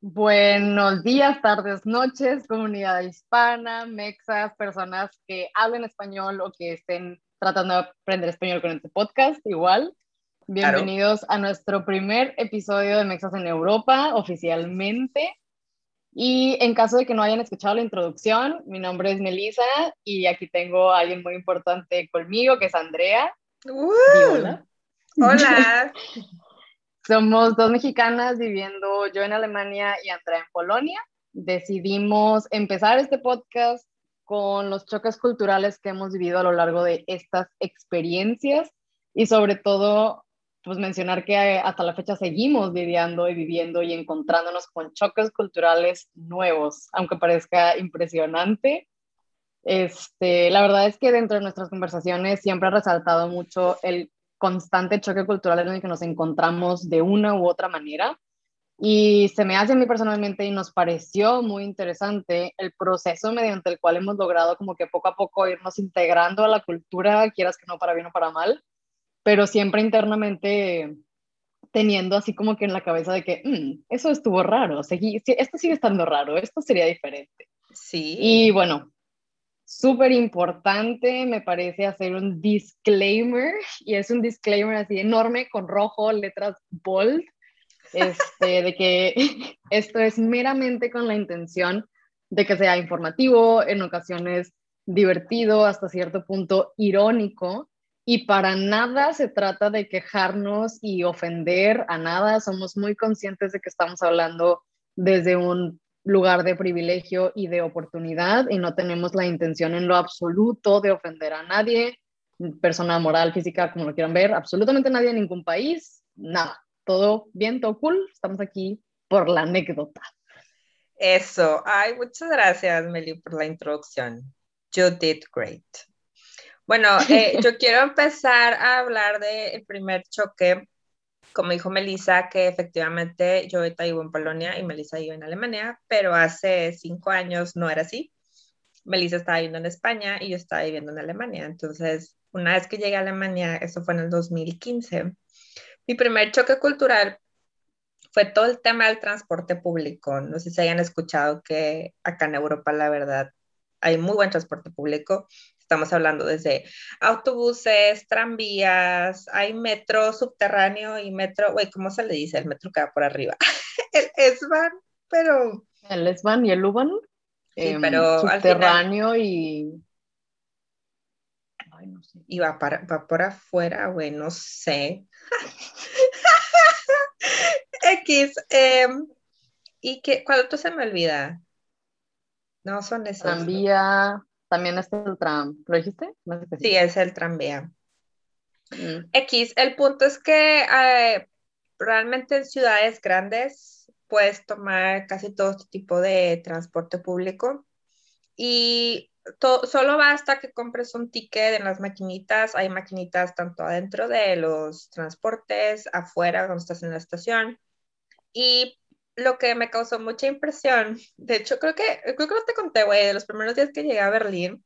Buenos días, tardes, noches, comunidad hispana, mexas, personas que hablen español o que estén tratando de aprender español con este podcast, igual. Bienvenidos a nuestro primer episodio de Mexas en Europa, oficialmente. Y en caso de que no hayan escuchado la introducción, mi nombre es Melissa y aquí tengo a alguien muy importante conmigo, que es Andrea. hola. Hola. Somos dos mexicanas viviendo yo en Alemania y Andrea en Polonia. Decidimos empezar este podcast con los choques culturales que hemos vivido a lo largo de estas experiencias y sobre todo pues mencionar que hasta la fecha seguimos lidiando y viviendo y encontrándonos con choques culturales nuevos, aunque parezca impresionante. Este, la verdad es que dentro de nuestras conversaciones siempre ha resaltado mucho el constante choque cultural en el que nos encontramos de una u otra manera. Y se me hace a mí personalmente y nos pareció muy interesante el proceso mediante el cual hemos logrado como que poco a poco irnos integrando a la cultura, quieras que no para bien o para mal, pero siempre internamente teniendo así como que en la cabeza de que mm, eso estuvo raro, esto sigue estando raro, esto sería diferente. Sí. Y bueno, súper importante, me parece, hacer un disclaimer, y es un disclaimer así enorme con rojo, letras bold, este, de que esto es meramente con la intención de que sea informativo, en ocasiones divertido, hasta cierto punto irónico, y para nada se trata de quejarnos y ofender a nada, somos muy conscientes de que estamos hablando desde un lugar de privilegio y de oportunidad y no tenemos la intención en lo absoluto de ofender a nadie, persona moral, física, como lo quieran ver, absolutamente nadie en ningún país, nada, todo bien, todo cool, estamos aquí por la anécdota. Eso, ay, muchas gracias Meli por la introducción. You did great. Bueno, eh, yo quiero empezar a hablar del primer choque como dijo Melissa, que efectivamente yo ahorita vivo en Polonia y Melissa vive en Alemania, pero hace cinco años no era así. Melissa estaba viviendo en España y yo estaba viviendo en Alemania. Entonces, una vez que llegué a Alemania, eso fue en el 2015, mi primer choque cultural fue todo el tema del transporte público. No sé si hayan escuchado que acá en Europa, la verdad, hay muy buen transporte público. Estamos hablando desde autobuses, tranvías, hay metro subterráneo y metro, güey, ¿cómo se le dice? El metro que va por arriba. el S-Bahn, pero... El S-Bahn y el U-Bahn. Sí, em, pero subterráneo y... Ay, no sé. Y va, para, va por afuera, güey, no sé. X. Em, ¿Y qué? ¿Cuál otro se me olvida? No son esos. Tranvía, también es el tram, ¿lo dijiste? Sí, es el tranvía. Mm. X, el punto es que eh, realmente en ciudades grandes puedes tomar casi todo este tipo de transporte público y solo basta que compres un ticket en las maquinitas. Hay maquinitas tanto adentro de los transportes, afuera cuando estás en la estación. Y lo que me causó mucha impresión, de hecho creo que, creo que no te conté, güey, de los primeros días que llegué a Berlín,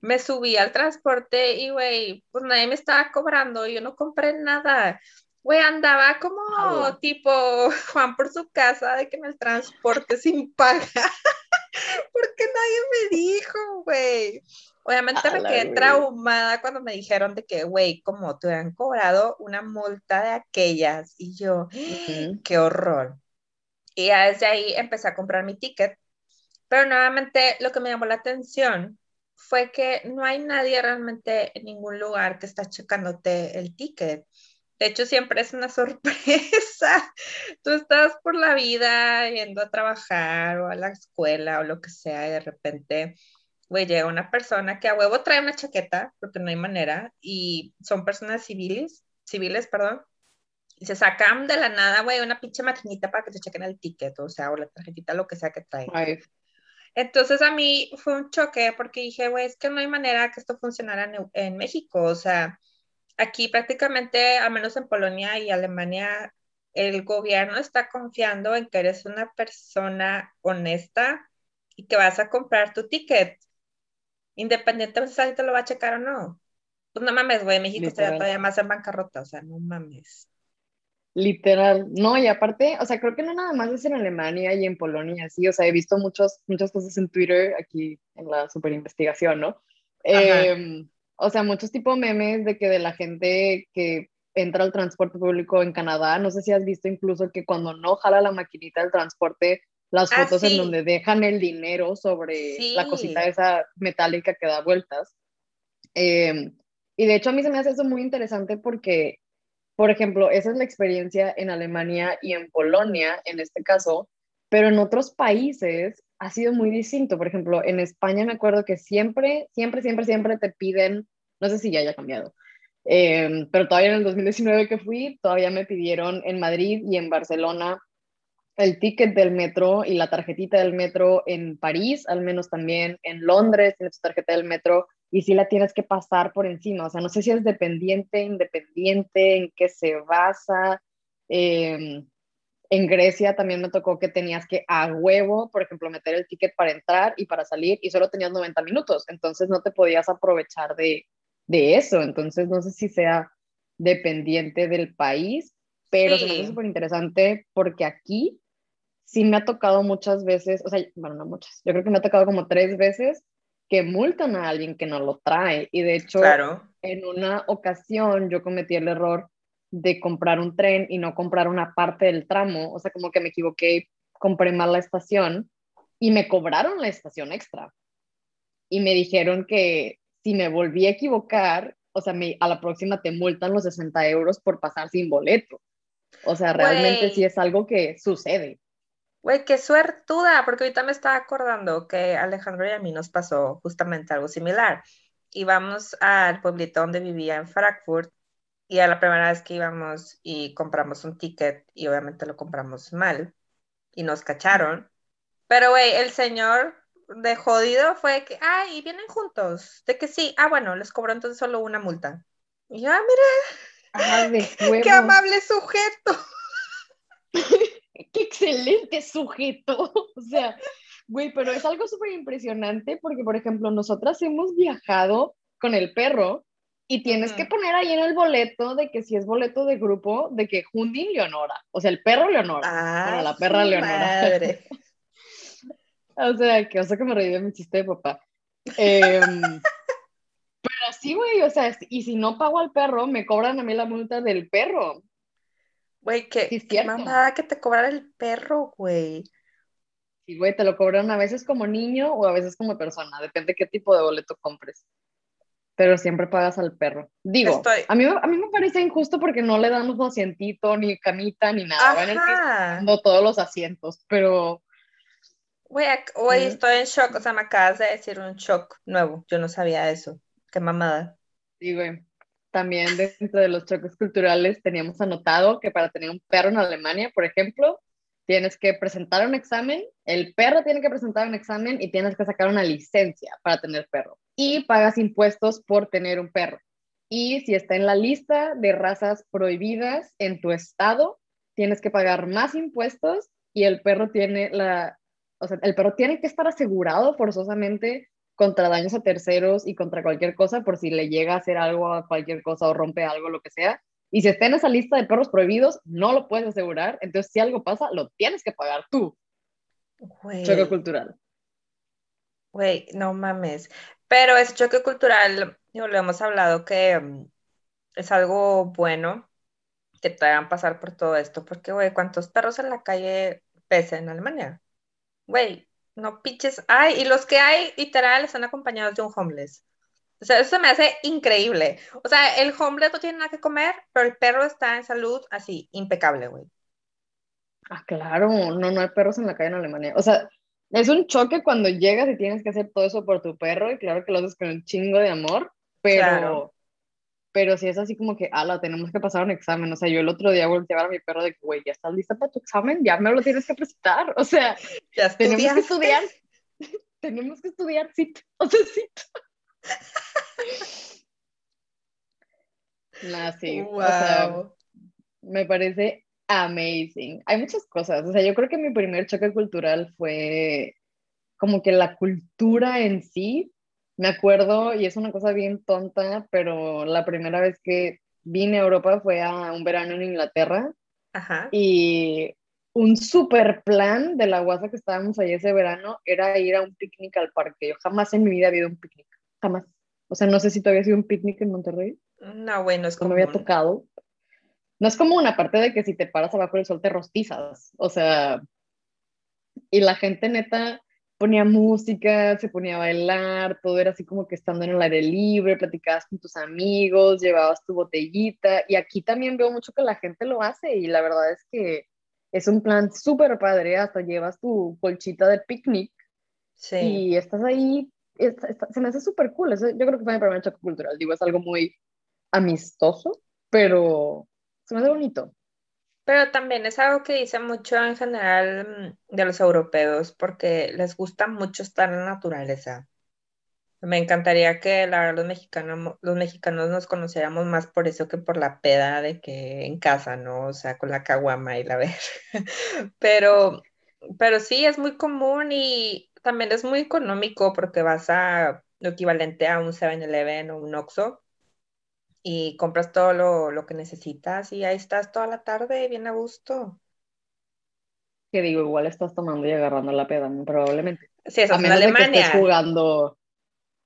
me subí al transporte y, güey, pues nadie me estaba cobrando, yo no compré nada. Güey, andaba como ah, tipo Juan por su casa de que en el transporte sin paga, porque nadie me dijo, güey. Obviamente me quedé traumada cuando me dijeron de que, güey, como te han cobrado una multa de aquellas. Y yo, qué horror. Y ya desde ahí empecé a comprar mi ticket. Pero nuevamente lo que me llamó la atención fue que no hay nadie realmente en ningún lugar que está checándote el ticket. De hecho, siempre es una sorpresa. Tú estás por la vida yendo a trabajar o a la escuela o lo que sea y de repente, güey, llega una persona que a huevo trae una chaqueta, porque no hay manera, y son personas civiles, civiles, perdón, se sacan de la nada, güey, una pinche maquinita para que te chequen el ticket, o sea, o la tarjetita, lo que sea que trae. Entonces a mí fue un choque porque dije, güey, es que no hay manera que esto funcionara en, en, México. O sea, aquí prácticamente, al menos en Polonia y Alemania, el gobierno está confiando en que eres una persona honesta y que vas a comprar tu ticket, independientemente si te lo va a checar o no. Pues no mames, güey, México estaría todavía más en bancarrota, o sea, no mames. Literal, no, y aparte, o sea, creo que no nada más es en Alemania y en Polonia, sí, o sea, he visto muchos, muchas cosas en Twitter aquí en la super investigación, ¿no? Em, o sea, muchos tipos memes de que de la gente que entra al transporte público en Canadá, no sé si has visto incluso que cuando no jala la maquinita del transporte, las ah, fotos en donde dejan el dinero sobre la cosita esa metálica que da vueltas. Em, y de hecho a mí se me hace eso muy interesante porque por ejemplo, esa es la experiencia en Alemania y en Polonia, en este caso, pero en otros países ha sido muy distinto. Por ejemplo, en España me acuerdo que siempre, siempre, siempre, siempre te piden, no sé si ya haya cambiado, em, pero todavía en el 2019 que fui, todavía me pidieron en Madrid y en Barcelona el ticket del metro y la tarjetita del metro en París, al menos también en Londres, tienes tu tarjeta del metro y si la tienes que pasar por encima. O sea, no sé si es dependiente, independiente, en qué se basa. Em, en Grecia también me tocó que tenías que a huevo, por ejemplo, meter el ticket para entrar y para salir y solo tenías 90 minutos, entonces no te podías aprovechar de, de eso. Entonces no sé si sea dependiente del país, pero se me hace súper interesante porque aquí sí me ha tocado muchas veces, o sea, bueno, no muchas, yo creo que me ha tocado como tres veces que multan a alguien que no lo trae. Y de hecho, en una ocasión yo cometí el error de comprar un tren y no comprar una parte del tramo, o sea, como que me equivoqué, compré mal la estación y me cobraron la estación extra. Y me dijeron que si me volví a equivocar, o sea, a la próxima te multan los 60 euros por pasar sin boleto. O sea, realmente sí es algo que sucede. Güey, qué suertuda, porque ahorita me estaba acordando que Alejandro y a mí nos pasó justamente algo similar. Íbamos al pueblito donde vivía en Frankfurt y a la primera vez que íbamos y compramos un ticket y obviamente lo compramos mal y nos cacharon. Pero, güey, el señor de jodido fue que, ay, vienen juntos. De que sí, ah, bueno, les cobró entonces solo una multa. Y ya, ah, mire, ah, qué amable sujeto. qué excelente sujeto. O sea, güey, pero es algo súper impresionante porque, por ejemplo, nosotras hemos viajado con el perro y tienes que poner ahí en el boleto de que si es boleto de grupo, de que Jundi Leonora, o sea, el perro Leonora, ah, la perra Leonora. o sea, que sea que me reí mi chiste de papá. Em, pero sí, güey, o sea, y si no pago al perro, me cobran a mí la multa del perro. Güey, que sí, que te cobrara el perro, güey. Sí, güey, te lo cobran a veces como niño o a veces como persona, depende qué tipo de boleto compres. Pero siempre pagas al perro. Digo, a, mí, a mí me parece injusto porque no le damos asientito, ni camita, ni nada. Ajá. No todos los asientos, pero... Güey, güey, estoy en shock. O sea, me acabas de decir un shock nuevo. Yo no sabía eso. Qué mamada. Sí, güey también dentro de los choques culturales teníamos anotado que para tener un perro en Alemania, por ejemplo, tienes que presentar un examen, el perro tiene que presentar un examen y tienes que sacar una licencia para tener perro. Y pagas impuestos por tener un perro. Y si está en la lista de razas prohibidas en tu estado, tienes que pagar más impuestos y el perro tiene la, o sea, el perro tiene que estar asegurado forzosamente contra daños a terceros y contra cualquier cosa por si le llega a hacer algo a cualquier cosa o rompe algo, lo que sea. Y si está en esa lista de perros prohibidos, no lo puedes asegurar. Entonces, si algo pasa, lo tienes que pagar tú. Choque cultural. Güey, no mames. Pero ese choque cultural, lo hemos hablado que mm, es algo bueno que te hagan pasar por todo esto. Porque, güey, ¿cuántos perros en la calle pesa en Alemania? Güey, no piches. Ay, y los que hay, literal, están acompañados de un homeless. O sea, eso me hace increíble. O sea, el homeless no tiene nada que comer, pero el perro está en salud así, impecable, güey. Ah, claro, no, no hay perros en la calle en Alemania. O sea, es un choque cuando llegas y tienes que hacer todo eso por tu perro, y claro que lo haces con un chingo de amor, pero pero si es así como que, ala, tenemos que pasar un examen. O sea, yo el otro día volteé a mi perro de que, güey, ¿ya estás lista para tu examen? Ya me lo tienes que presentar. O sea, ¿Ya tenemos que estudiar. tenemos que estudiar, sí. O sea, sí. Nah, sí. Wow. O sea, me parece amazing. Hay muchas cosas. O sea, yo creo que mi primer choque cultural fue como que la cultura en sí me acuerdo, y es una cosa bien tonta, pero la primera vez que vine a Europa fue a un verano en Inglaterra Ajá. Y un super plan de la guasa que estábamos ahí ese verano era ir a un picnic al parque. Yo jamás en mi vida había ido a un picnic, jamás. O sea, no sé si todavía ha sido un picnic en Monterrey. No, bueno, es como... me había tocado. No es como una parte de que si te paras abajo del sol te rostizas. O sea, y la gente neta ponía música, se ponía a bailar, todo era así como que estando en el aire libre, platicabas con tus amigos, llevabas tu botellita. Y aquí también veo mucho que la gente lo hace y la verdad es que es un plan súper padre, hasta llevas tu colchita de picnic sí. y estás ahí, se me hace súper cool. Eso, yo creo que fue mi primer choque cultural, digo, es algo muy amistoso, pero se me hace bonito. Pero también es algo que dice mucho en general mm, de los europeos, porque les gusta mucho estar en la naturaleza. Me encantaría que la los mexicanos, los mexicanos nos conociéramos más por eso que por la peda de que en casa, ¿no? O sea, con la caguama y la ver. Pero, pero sí, es muy común y también es muy económico porque vas a lo equivalente a un 7-Eleven o un Oxxo y compras todo lo, que necesitas y ahí estás toda la tarde bien a gusto. Que digo, igual estás tomando y agarrando la peda, probablemente. Sí, eso a menos De que estés jugando.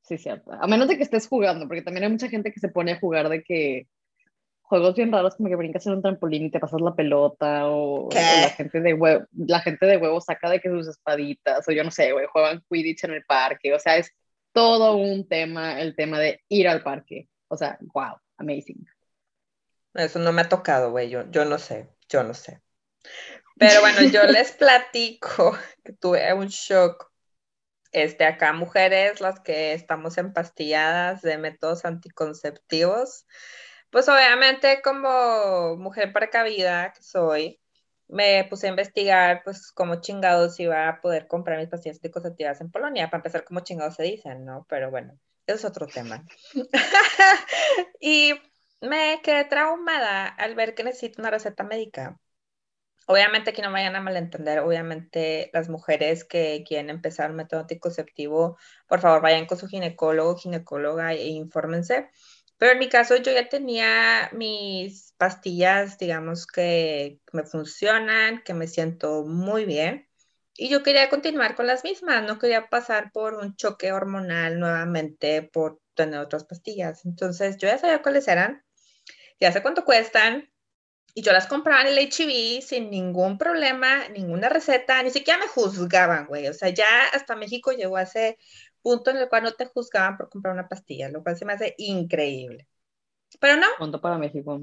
Sí, cierto. A menos de que estés jugando, porque también hay mucha gente que se pone a jugar de que juegos bien raros como que brincas en un trampolín y te pasas la pelota o, la gente de huevo, la gente de huevo saca de que sus espaditas o yo no sé, güey, juegan Quidditch en el parque, o sea, es todo un tema el tema de ir al parque. O sea, wow amazing. Eso no me ha tocado, güey, yo, yo no sé, yo no sé. Pero bueno, yo les platico que tuve un shock. Este, acá mujeres, las que estamos empastilladas de métodos anticonceptivos, pues obviamente como mujer precavida que soy, me puse a investigar, pues, cómo chingados iba a poder comprar mis pastillas anticonceptivas en Polonia. Para empezar, cómo chingados se dicen, ¿no? Pero bueno, es otro tema. y me quedé traumada al ver que necesito una receta médica. Obviamente que no vayan a malentender, obviamente las mujeres que quieren empezar un método anticonceptivo, por favor vayan con su ginecólogo, ginecóloga e infórmense. Pero en mi caso yo ya tenía mis pastillas, digamos que me funcionan, que me siento muy bien. Y yo quería continuar con las mismas, no quería pasar por un choque hormonal nuevamente por tener otras pastillas. Entonces yo ya sabía cuáles eran, ya sé cuánto cuestan, y yo las compraba en el HIV sin ningún problema, ninguna receta, ni siquiera me juzgaban, güey. O sea, ya hasta México llegó a ese punto en el cual no te juzgaban por comprar una pastilla, lo cual se me hace increíble. Pero no. ¿Cuánto para México?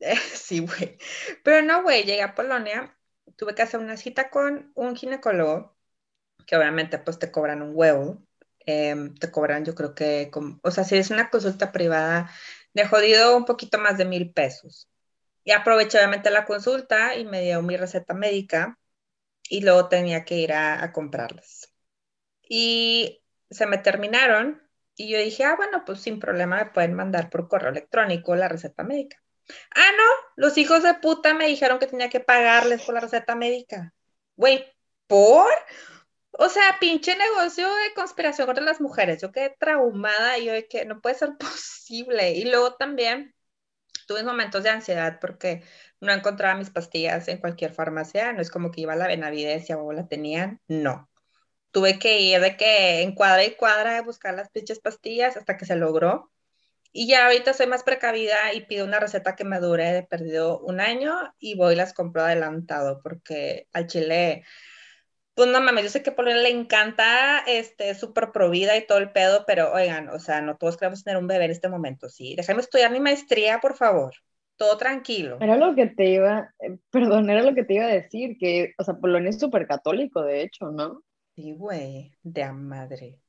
sí, güey. Pero no, güey, llegué a Polonia tuve que hacer una cita con un ginecólogo, que obviamente pues te cobran un huevo, em, te cobran yo creo que, o sea, si es una consulta privada, de jodido un poquito más de mil pesos. Y aproveché obviamente la consulta y me dio mi receta médica y luego tenía que ir a, a comprarlas. Y se me terminaron y yo dije, ah, bueno, pues sin problema me pueden mandar por correo electrónico la receta médica. Ah, no, los hijos de puta me dijeron que tenía que pagarles por la receta médica. Güey, ¿por? O sea, pinche negocio de conspiración contra las mujeres. Yo quedé traumada y yo de que no puede ser posible. Y luego también tuve momentos de ansiedad porque no encontraba mis pastillas en cualquier farmacia. No es como que iba a la Benavides y a la tenían. No. Tuve que ir de que en cuadra y cuadra a buscar las pinches pastillas hasta que se logró. Y ya ahorita soy más precavida y pido una receta que me dure de perdido un año y voy y las compro adelantado porque al chile, pues no mames, yo sé que por él le encanta, este, súper provida y todo el pedo, pero oigan, o sea, no todos queremos tener un bebé en este momento, ¿sí? Déjame estudiar mi maestría, por favor. Todo tranquilo. Era lo que te iba, eh, perdón, era lo que te iba a decir, que, o sea, Polonia es súper católico, de hecho, ¿no? Sí, güey, de a madre.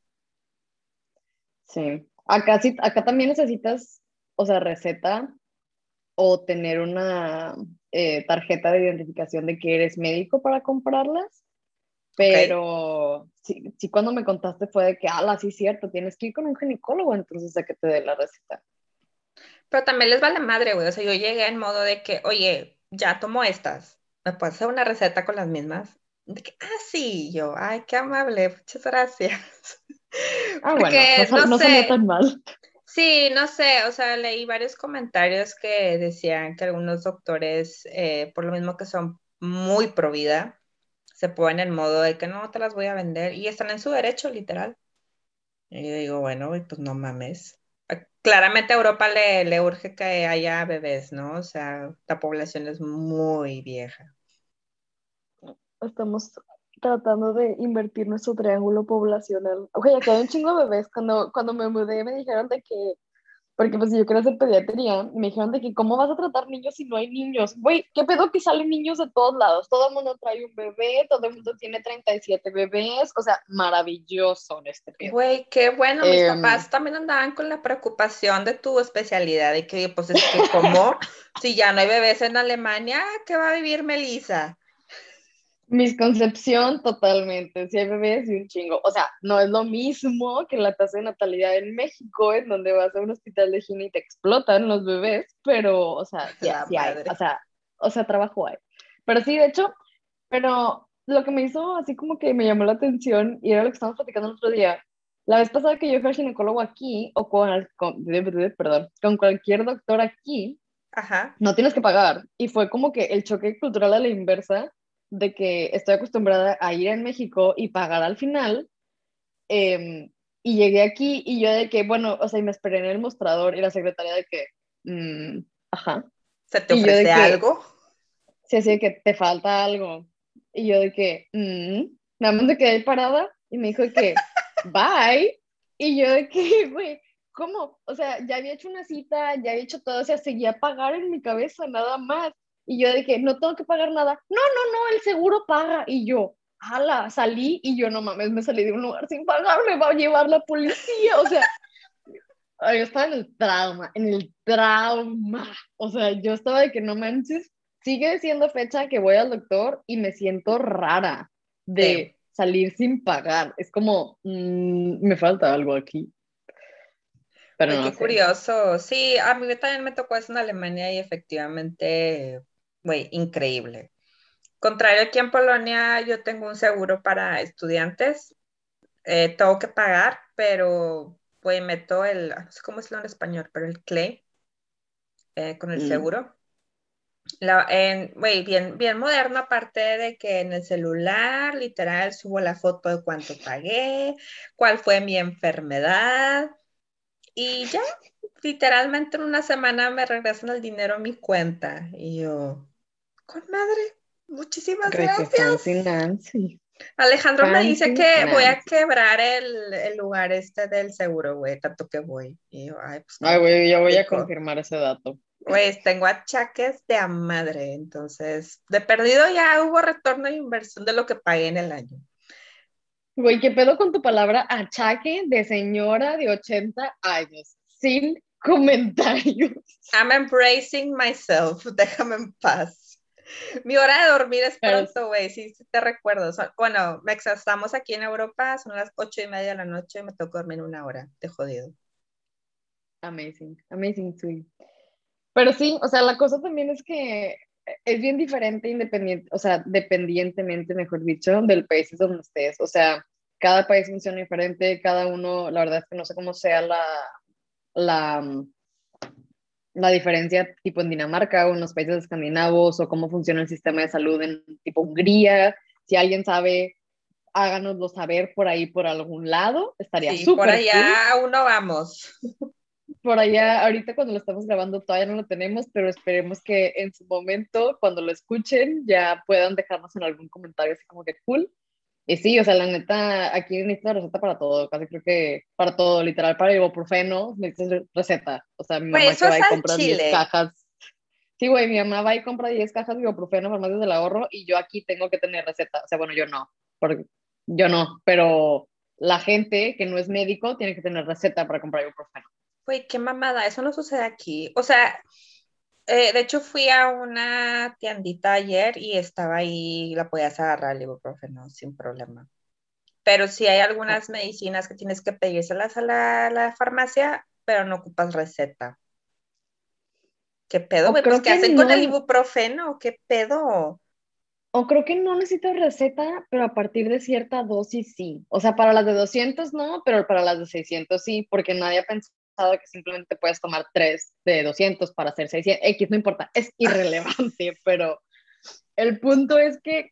Sí, Acá, sí, acá también necesitas, o sea, receta o tener una eh, tarjeta de identificación de que eres médico para comprarlas. Pero sí, sí, cuando me contaste fue de que, ala, sí, cierto, tienes que ir con un ginecólogo entonces a que te dé la receta. Pero también les vale madre, güey. O sea, yo llegué en modo de que, oye, ya tomo estas. ¿Me puedes hacer una receta con las mismas? De que, ah, sí, yo, ay, qué amable, muchas gracias. Ah, bueno, no, no, tan mal. Sí, no sé, o sea, leí varios comentarios que decían que algunos doctores, eh, por lo mismo que son muy pro vida, se ponen en modo de que no te las voy a vender y están en su derecho, literal. Y yo digo, bueno, pues no mames. Ah, claramente a Europa le, le urge que haya bebés, ¿no? O sea, la población es muy vieja. Estamos tratando de invertir nuestro triángulo poblacional. Oye, ya quedé un chingo de bebés. Cuando, cuando me mudé me dijeron de que, porque pues yo quería hacer pediatría, me dijeron de que cómo vas a tratar niños si no hay niños. Güey, ¿qué pedo que salen niños de todos lados? Todo el mundo trae un bebé, todo el mundo tiene 37 bebés, o sea, maravilloso en este pedo. Güey, qué bueno, mis em, papás también andaban con la preocupación de tu especialidad y que pues es que como si ya no hay bebés en Alemania, ¿qué va a vivir Melissa? Misconcepción totalmente, si hay bebés y un chingo. O sea, no es lo mismo que la tasa de natalidad en México, en donde vas a un hospital de higiene y te explotan los bebés, pero, o sea, sí, hay, o sea, o sea, trabajo hay. Pero sí, de hecho, pero lo que me hizo así como que me llamó la atención y era lo que estábamos platicando el otro día. La vez pasada que yo fui al ginecólogo aquí, o con, con perdón, con cualquier doctor aquí, Ajá. no tienes que pagar. Y fue como que el choque cultural a la inversa de que estoy acostumbrada a ir en México y pagar al final. Em, y llegué aquí y yo de que, bueno, o sea, y me esperé en el mostrador y la secretaria de que, mm, ajá. ¿Se te ofrece algo? Sí, así de que te falta algo. Y yo de que, mm", nada más me quedé parada y me dijo que, bye. Y yo de que, güey, ¿cómo? O sea, ya había hecho una cita, ya había hecho todo, o sea, seguía a pagar en mi cabeza, nada más. Y yo dije, no tengo que pagar nada. No, no, no, el seguro paga. Y yo, ala, salí y yo no mames, me salí de un lugar sin pagar, me va a llevar la policía. O sea, yo estaba en el trauma, en el trauma. O sea, yo estaba de que no manches, sigue siendo fecha que voy al doctor y me siento rara de salir sin pagar. Es como, mm, me falta algo aquí. Pero qué curioso. Sí, a mí también me tocó eso en Alemania y efectivamente güey, increíble. Contrario aquí en Polonia, yo tengo un seguro para estudiantes. Eh, tengo que pagar, pero pues meto el, no sé cómo decirlo en español, pero el clay eh, con el mm. seguro. La, en, bien, bien moderno, aparte de que en el celular, literal, subo la foto de cuánto pagué, cuál fue mi enfermedad, y ya, literalmente en una semana me regresan el dinero a mi cuenta. Y yo, con madre, muchísimas gracias. Alejandro me dice que voy a quebrar el, lugar este del seguro, güey, tanto que voy. Y yo, ay, pues. Ay, güey, yo voy a confirmar ese dato. Pues tengo achaques de a madre, entonces, de perdido ya hubo retorno de inversión de lo que pagué en el año. Güey, ¿qué pedo con tu palabra achaque de señora de 80 años? Sin comentarios. I'm embracing myself, déjame en paz. Mi hora de dormir es pronto, güey, sí, te recuerdo. bueno, estamos aquí en Europa, son las ocho y media de la noche, me toca dormir una hora, te jodido. Amazing, amazing, sweet. Pero sí, o sea, la cosa también es que es bien diferente, independiente, o sea, dependientemente, mejor dicho, del país donde estés. O sea, cada país funciona diferente, cada uno, la verdad es que no sé cómo sea la, la, la diferencia tipo en Dinamarca o en los países escandinavos o cómo funciona el sistema de salud en tipo Hungría. Si alguien sabe, háganoslo saber por ahí, por algún lado. Estaría súper. Sí, por allá aún no vamos. Por allá, ahorita cuando lo estamos grabando todavía no lo tenemos, pero esperemos que en su momento, cuando lo escuchen, ya puedan dejarnos en algún comentario así como que cool. Y sí, o sea, la neta, aquí necesitas receta para todo, casi creo que para todo, literal, para ibuprofeno necesitas receta. O sea, mi mamá va y compra 10 cajas. Sí, güey, mi mamá va y compra 10 cajas de ibuprofeno farmacias del ahorro y yo aquí tengo que tener receta. O sea, bueno, yo no, porque yo no, pero la gente que no es médico tiene que tener receta para comprar ibuprofeno. Güey, qué mamada, eso no sucede aquí. O sea, eh, de hecho, fui a una tiendita ayer y estaba ahí, la podías agarrar el ibuprofeno sin problema. Pero si hay algunas medicinas que tienes que pedírselas a la, la farmacia, pero no ocupas receta. ¿Qué pedo? Pues, ¿Qué hacen con el ibuprofeno? ¿Qué pedo? O creo que no necesitas receta, pero a partir de cierta dosis sí. O sea, para las de 200 no, pero para las de 600 sí, porque nadie ha pensado pasado que simplemente puedes tomar tres de 200 para hacer 600, X, no importa, es irrelevante, pero el punto es que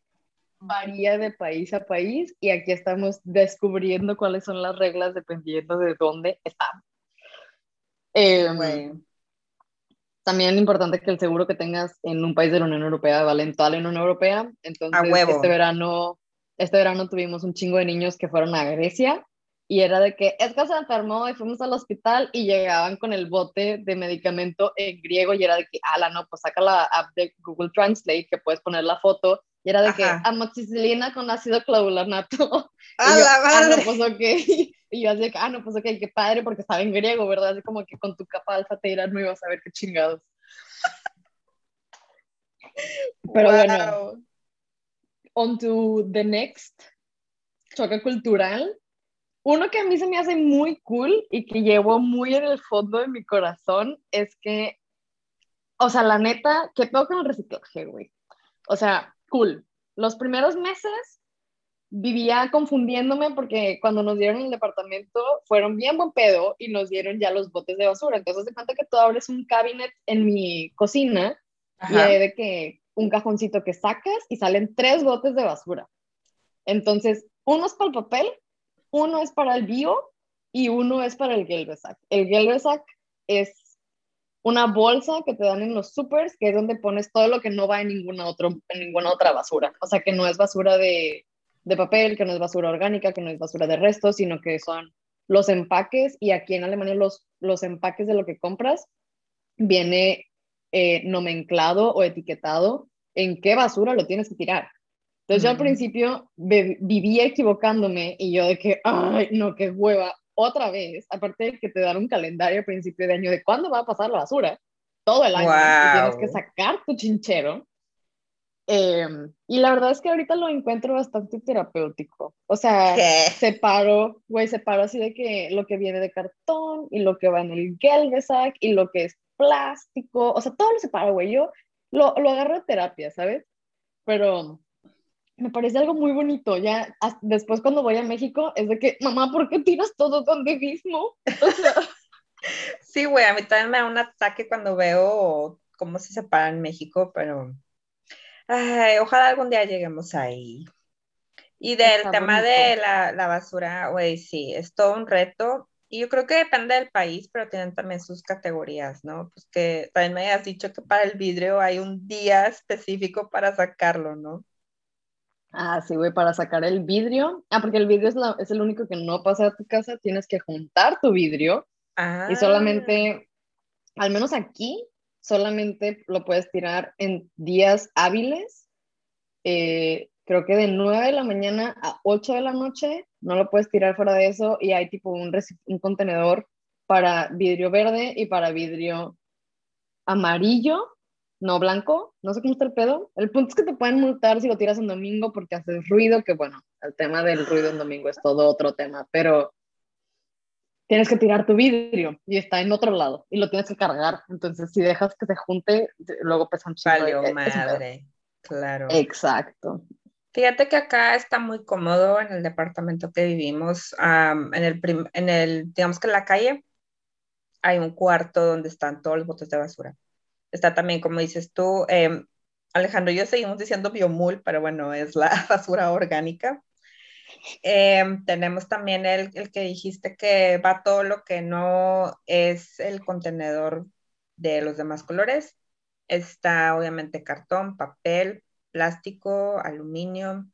varía de país a país y aquí estamos descubriendo cuáles son las reglas dependiendo de dónde estamos. Eh, También es importante que el seguro que tengas en un país de la Unión Europea vale en toda la Unión Europea. Entonces, este verano, este verano tuvimos un chingo de niños que fueron a Grecia y era de que es que se enfermó y fuimos al hospital y llegaban con el bote de medicamento en griego y era de que, ala, no, pues saca la app de Google Translate que puedes poner la foto y era de que amoxicilina con ácido clavulanato. ¡A la madre! Ah, no, pues ok. Y yo así, ah, no, pues ok, qué padre, porque estaba en griego, ¿verdad? Así como que con tu capa alfa te no ibas a ver qué chingados. Pero bueno, on to the next choque cultural. Uno que a mí se me hace muy cool y que llevo muy en el fondo de mi corazón es que, o sea, la neta, ¿qué pedo con el reciclaje, güey? O sea, cool. Los primeros meses vivía confundiéndome porque cuando nos dieron el departamento fueron bien buen pedo y nos dieron ya los botes de basura. Entonces, de cuenta que tú abres un cabinet en mi cocina y hay de que un cajoncito que sacas y salen tres botes de basura. Entonces, uno es para el papel, uno es para el bio y uno es para el Gelbesack. El Gelbesack es una bolsa que te dan en los supers, que es donde pones todo lo que no va en ninguna, otro, en ninguna otra basura. O sea, que no es basura de, de papel, que no es basura orgánica, que no es basura de restos, sino que son los empaques. Y aquí en Alemania los, los empaques de lo que compras viene eh, nomenclado o etiquetado en qué basura lo tienes que tirar. Entonces yo al principio vivía equivocándome y yo de que, ay, no, qué hueva, otra vez, aparte de que te dan un calendario a principio de año de cuándo va a pasar la basura, todo el año, y tienes que sacar tu chinchero. Em, y la verdad es que ahorita lo encuentro bastante terapéutico. O sea, separo, güey, separo así de que lo que viene de cartón y lo que va en el Gelbesack y lo que es plástico. O sea, todo lo separo, güey. Yo lo, lo agarro de terapia, ¿sabes? Pero me parece algo muy bonito. Ya después cuando voy a México es de que, mamá, ¿por qué tiras todo donde mismo? sí, güey, a mí también me da un ataque cuando veo cómo se separa en México, pero ojalá algún día lleguemos ahí. Y del tema de la, la basura, güey, sí, es todo un reto. Y yo creo que depende del país, pero tienen también sus categorías, ¿no? Pues que también me hayas dicho que para el vidrio hay un día específico para sacarlo, ¿no? Ah, sí, güey, para sacar el vidrio. Ah, porque el vidrio es, es el único que no pasa a tu casa. Tienes que juntar tu vidrio. Y ah. solamente, al menos aquí, solamente lo puedes tirar en días hábiles. Eh, creo que de 9 de la mañana a 8 de la noche. No lo puedes tirar fuera de eso. Y hay tipo un, un contenedor para vidrio verde y para vidrio amarillo no blanco, no sé cómo está el pedo. El punto es que te pueden multar si lo tiras en domingo porque haces ruido, que bueno, el tema del ruido en domingo es todo otro tema, pero tienes que tirar tu vidrio y está en otro lado y lo tienes que cargar. Entonces, si dejas que se junte, luego pesa un chingo. madre, claro. Exacto. Fíjate que acá está muy cómodo en el departamento que vivimos, en, el en el, digamos que en la calle hay un cuarto donde están todos los botes de basura Está también, como dices tú, em, Alejandro yo seguimos diciendo biomul, pero bueno, es la basura orgánica. Em, tenemos también el, el, que dijiste que va todo lo que no es el contenedor de los demás colores. Está obviamente cartón, papel, plástico, aluminio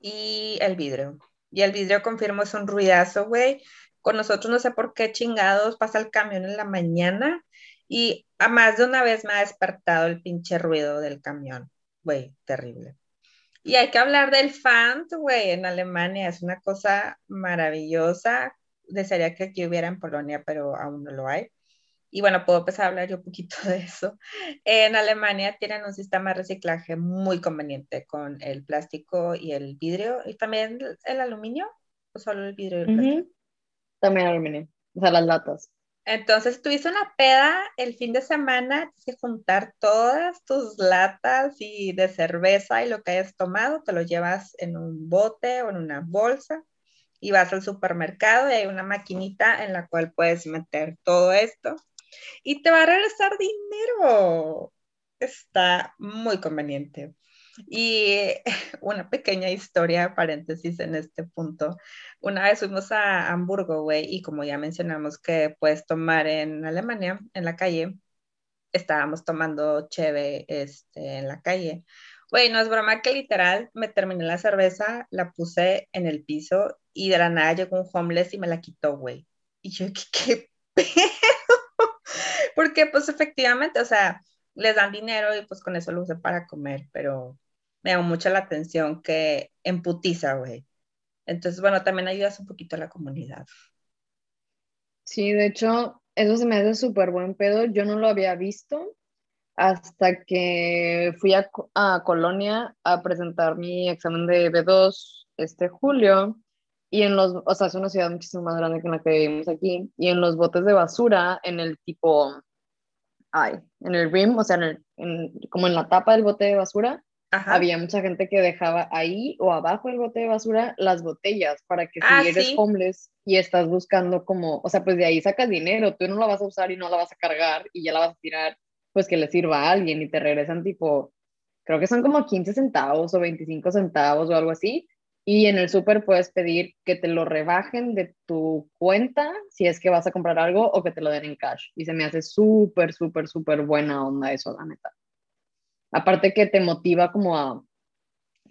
y el vidrio. Y el vidrio, confirmo, es un ruidazo, güey. Con nosotros no sé por qué chingados pasa el camión en la mañana y a más de una vez me ha despertado el pinche ruido del camión. Güey, terrible. Y hay que hablar del fan, güey, en Alemania. Es una cosa maravillosa. Desearía que aquí hubiera en Polonia, pero aún no lo hay. Y bueno, puedo empezar a hablar yo un poquito de eso. En Alemania tienen un sistema de reciclaje muy conveniente con el plástico y el vidrio y también el aluminio, o solo el vidrio y el plástico. También aluminio, o sea, las latas. Entonces tuviste una peda el fin de semana, tienes que juntar todas tus latas y de cerveza y lo que hayas tomado, te lo llevas en un bote o en una bolsa y vas al supermercado y hay una maquinita en la cual puedes meter todo esto y te va a regresar dinero. Está muy conveniente. Y una pequeña historia, paréntesis en este punto. Una vez fuimos a Hamburgo, güey, y como ya mencionamos que puedes tomar en Alemania, en la calle, estábamos tomando cheve este, en la calle. Güey, no es broma que literal me terminé la cerveza, la puse en el piso y de la nada llegó un homeless y me la quitó, güey. Y yo, ¿qué, qué pedo? Porque pues efectivamente, o sea, les dan dinero y pues con eso lo usé para comer, pero me llamó mucho la atención que emputiza, güey. Entonces, bueno, también ayudas un poquito a la comunidad. Sí, de hecho, eso se me hace súper buen pedo. Yo no lo había visto hasta que fui a, a, Colonia a presentar mi examen de B2 este julio. Y en los, o sea, es una ciudad muchísimo más grande que la que vivimos aquí. Y en los botes de basura, en el tipo, ay, en el rim, o sea, en el, como en la tapa del bote de basura, había mucha gente que dejaba ahí o abajo del bote de basura las botellas para que si ah, eres homeless y estás buscando como, o sea, pues de ahí sacas dinero, tú no la vas a usar y no la vas a cargar y ya la vas a tirar, pues que le sirva a alguien y te regresan tipo, creo que son como 15 centavos o 25 centavos o algo así. Y en el súper puedes pedir que te lo rebajen de tu cuenta si es que vas a comprar algo o que te lo den en cash. Y se me hace súper, súper, súper buena onda eso, la neta. Aparte que te motiva como a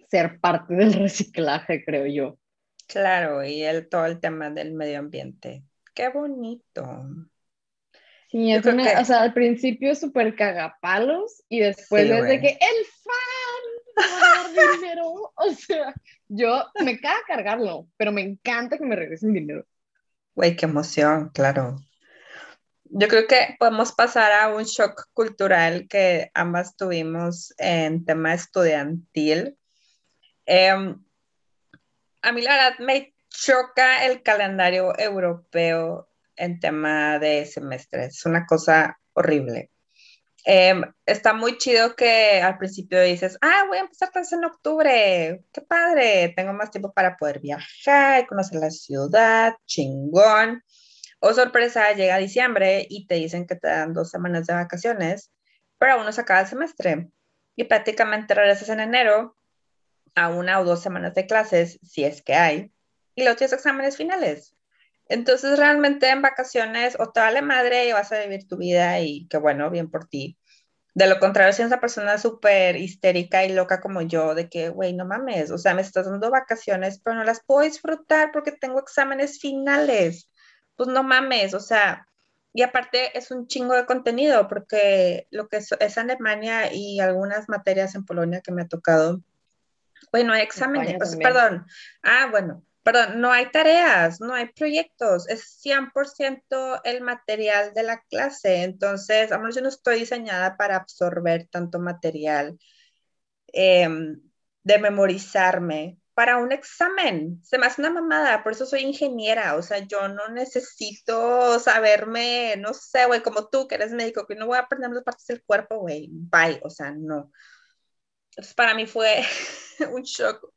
ser parte del reciclaje, creo yo. Claro, y el, todo el tema del medio ambiente. Qué bonito. Sí, es una, o sea, al principio es súper cagapalos y después es de que el fan dinero. O sea, yo me caga cargarlo, pero me encanta que me regresen dinero. Güey, qué emoción, claro. Yo creo que podemos pasar a un shock cultural que ambas tuvimos en tema estudiantil. Em, a mí la verdad me choca el calendario europeo en tema de semestres. Es una cosa horrible. Em, está muy chido que al principio dices, ah, voy a empezar clases en octubre, qué padre, tengo más tiempo para poder viajar, conocer la ciudad, chingón. O sorpresa, llega diciembre y te dicen que te dan dos semanas de vacaciones, pero aún no se acaba el semestre. Y prácticamente regresas en enero a una o dos semanas de clases, si es que hay, y los tienes exámenes finales. Entonces, realmente en vacaciones o te vale madre y vas a vivir tu vida y qué bueno, bien por ti. De lo contrario, si eres una persona súper histérica y loca como yo, de que, güey, no mames, o sea, me estás dando vacaciones, pero no las puedo disfrutar porque tengo exámenes finales pues no mames, o sea, y aparte es un chingo de contenido, porque lo que es, Alemania y algunas materias en Polonia que me ha tocado, bueno, hay exámenes, perdón, ah, bueno, perdón, no hay tareas, no hay proyectos, es 100% el material de la clase, entonces, a menos yo no estoy diseñada para absorber tanto material, em, de memorizarme, para un examen. Se me hace una mamada, por eso soy ingeniera, o sea, yo no necesito saberme, no sé, güey, como tú que eres médico, que no voy a aprender las partes del cuerpo, güey, bye, o sea, no. Entonces, para mí fue un shock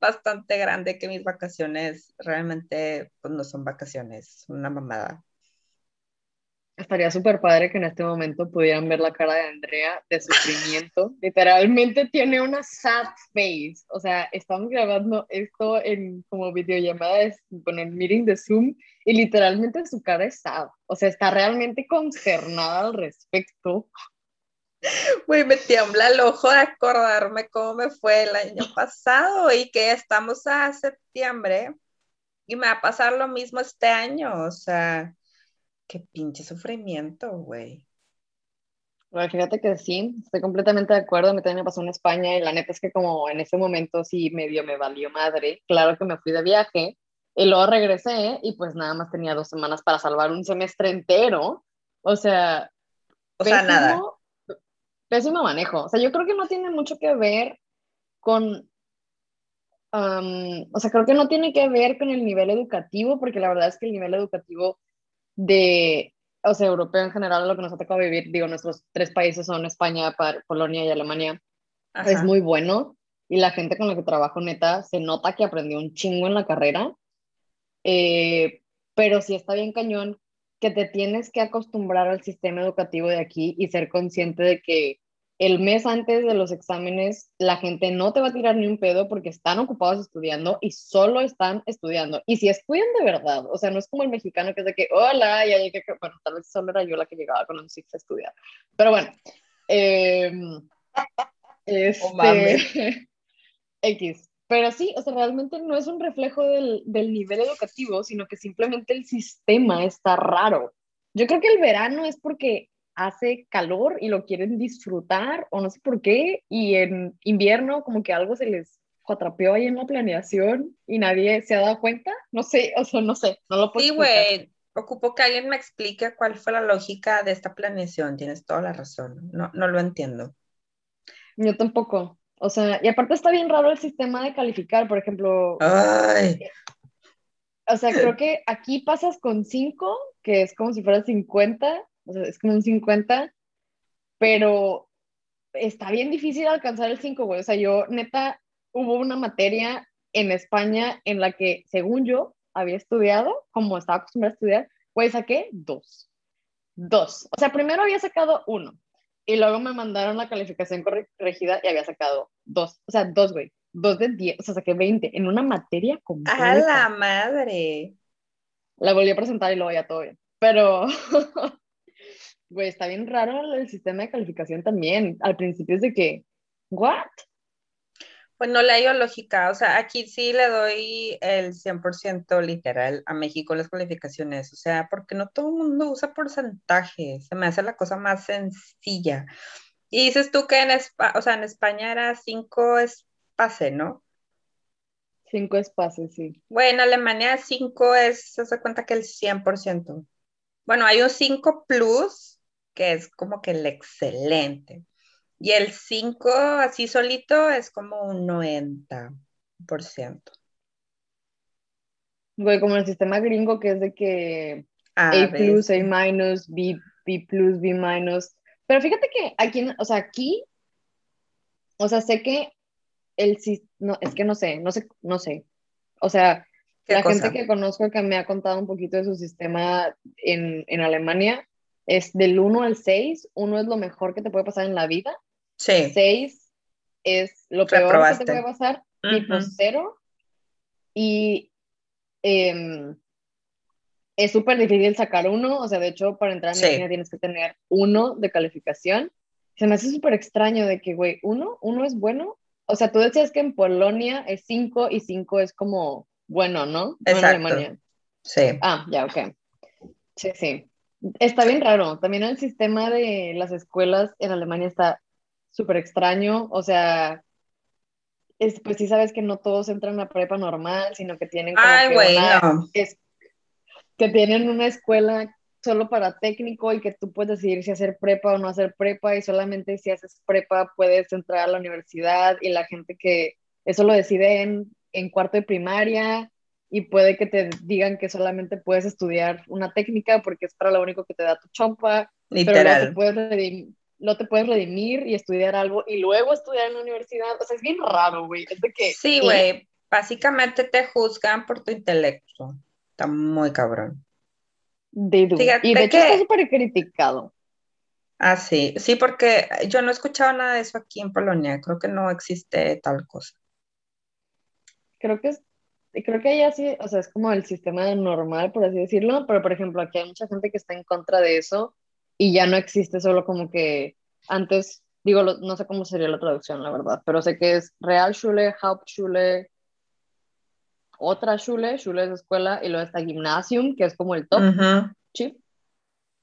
bastante grande que mis vacaciones realmente pues, no son vacaciones, una mamada. Estaría súper padre que en este momento pudieran ver la cara de Andrea de sufrimiento. Literalmente tiene una sad face. O sea, estamos grabando esto en como videollamadas con el meeting de Zoom y literalmente su cara es sad. O sea, está realmente consternada al respecto. Güey, me tiembla el ojo de acordarme cómo me fue el año pasado y que estamos a septiembre y me va a pasar lo mismo este año. O sea Qué pinche sufrimiento, güey. Bueno, fíjate que sí, estoy completamente de acuerdo. A mí también me pasó en España y la neta es que como en ese momento sí medio me valió madre. Claro que me fui de viaje y luego regresé y pues nada más tenía dos semanas para salvar un semestre entero. O sea, o sea, nada. Pésimo manejo. O sea, yo creo que no tiene mucho que ver con o sea, creo que no tiene que ver con el nivel educativo, porque la verdad es que el nivel educativo de, o sea, europeo en general, lo que nos ha tocado vivir, digo, nuestros tres países son España, Polonia y Alemania, es muy bueno y la gente con la que trabajo neta se nota que aprendió un chingo en la carrera, eh, pero sí está bien cañón que te tienes que acostumbrar al sistema educativo de aquí y ser consciente de que el mes antes de los exámenes la gente no te va a tirar ni un pedo porque están ocupados estudiando y solo están estudiando. Y si estudian de verdad, o sea, no es como el mexicano que es de que, hola, ya llegué, bueno, tal vez solo era yo la que llegaba con los six a estudiar. Pero bueno, eh, este, X. Pero sí, o sea, realmente no es un reflejo del, del nivel educativo, sino que simplemente el sistema está raro. Yo creo que el verano es porque hace calor y lo quieren disfrutar o no sé por qué, y en invierno como que algo se les atrapeó ahí en la planeación y nadie se ha dado cuenta, no sé, o sea, no sé, no lo puedo Sí, güey, ocupo que alguien me explique cuál fue la lógica de esta planeación, tienes toda la razón, no, no lo entiendo. Yo tampoco, o sea, y aparte está bien raro el sistema de calificar, por ejemplo. Ay. O sea, creo que aquí pasas con 5, que es como si fuera 50, o sea, es como un 50, pero está bien difícil alcanzar el 5, güey. O sea, yo, neta, hubo una materia en España en la que, según yo, había estudiado, como estaba acostumbrada a estudiar, güey, saqué dos. Dos. O sea, primero había sacado uno y luego me mandaron la calificación corregida y había sacado dos. O sea, dos, güey. Dos de diez. O sea, saqué 20 en una materia completa. ¡A la madre! La volví a presentar y luego ya todo bien. Pero Güey, está bien raro el sistema de calificación también. Al principio es de que, ¿what? Pues no le lógica, o sea, aquí sí le doy el 100% literal a México las calificaciones, o sea, porque no todo el mundo usa porcentaje, se me hace la cosa más sencilla. Y dices tú que en, o sea, en España era 5 es pase, ¿no? 5 es pase, sí. Bueno, en Alemania 5 es, se hace cuenta que el 100%. Bueno, hay un 5 plus, que es como que el excelente. Y el 5 así solito es como un 90%. Güey, como el sistema gringo que es de que A, plus, A minus, B, B plus, B minus. Pero fíjate que aquí, o sea, aquí, o sea, sé que el no, es que no sé, no sé, no sé. O sea, la gente que conozco que me ha contado un poquito de su sistema en, en Alemania, es del 1 al 6, 1 es lo mejor que te puede pasar en la vida. Sí. 6 es lo peor que te puede pasar, tipo 0. Y em, es súper difícil sacar 1, o sea, de hecho, para entrar en sí. línea tienes que tener 1 de calificación. Se me hace súper extraño de que, güey, 1, 1 es bueno. O sea, tú decías que en Polonia es 5 y 5 es como bueno, ¿no? Exacto. en Alemania. Sí. Ah, ya, ok. Sí, sí. Está bien raro. También el sistema de las escuelas en Alemania está súper extraño. O sea, es, pues sí sabes que no todos entran a prepa normal, sino que tienen como Ay, que, una, es, que tienen una escuela solo para técnico y que tú puedes decidir si hacer prepa o no hacer prepa y solamente si haces prepa puedes entrar a la universidad y la gente que eso lo decide en, en cuarto de primaria y puede que te digan que solamente puedes estudiar una técnica porque es para lo único que te da tu chompa. Literal. Pero no te puedes redimir, no te puedes redimir y estudiar algo y luego estudiar en la universidad. O sea, es bien raro, güey. Es de que. Sí, güey. Básicamente te juzgan por tu intelecto. Está muy cabrón. De y de hecho está súper criticado. Ah, sí. Sí, porque yo no he escuchado nada de eso aquí en Polonia. Creo que no existe tal cosa. Creo que es creo que ella sí, o sea, es como el sistema normal, por así decirlo, pero por ejemplo, aquí hay mucha gente que está en contra de eso y ya no existe solo como que antes, digo, no sé cómo sería la traducción, la verdad, pero sé que es Realschule, Hauptschule, otra Schule, Schule es escuela, y luego está Gymnasium, que es como el top, ¿sí?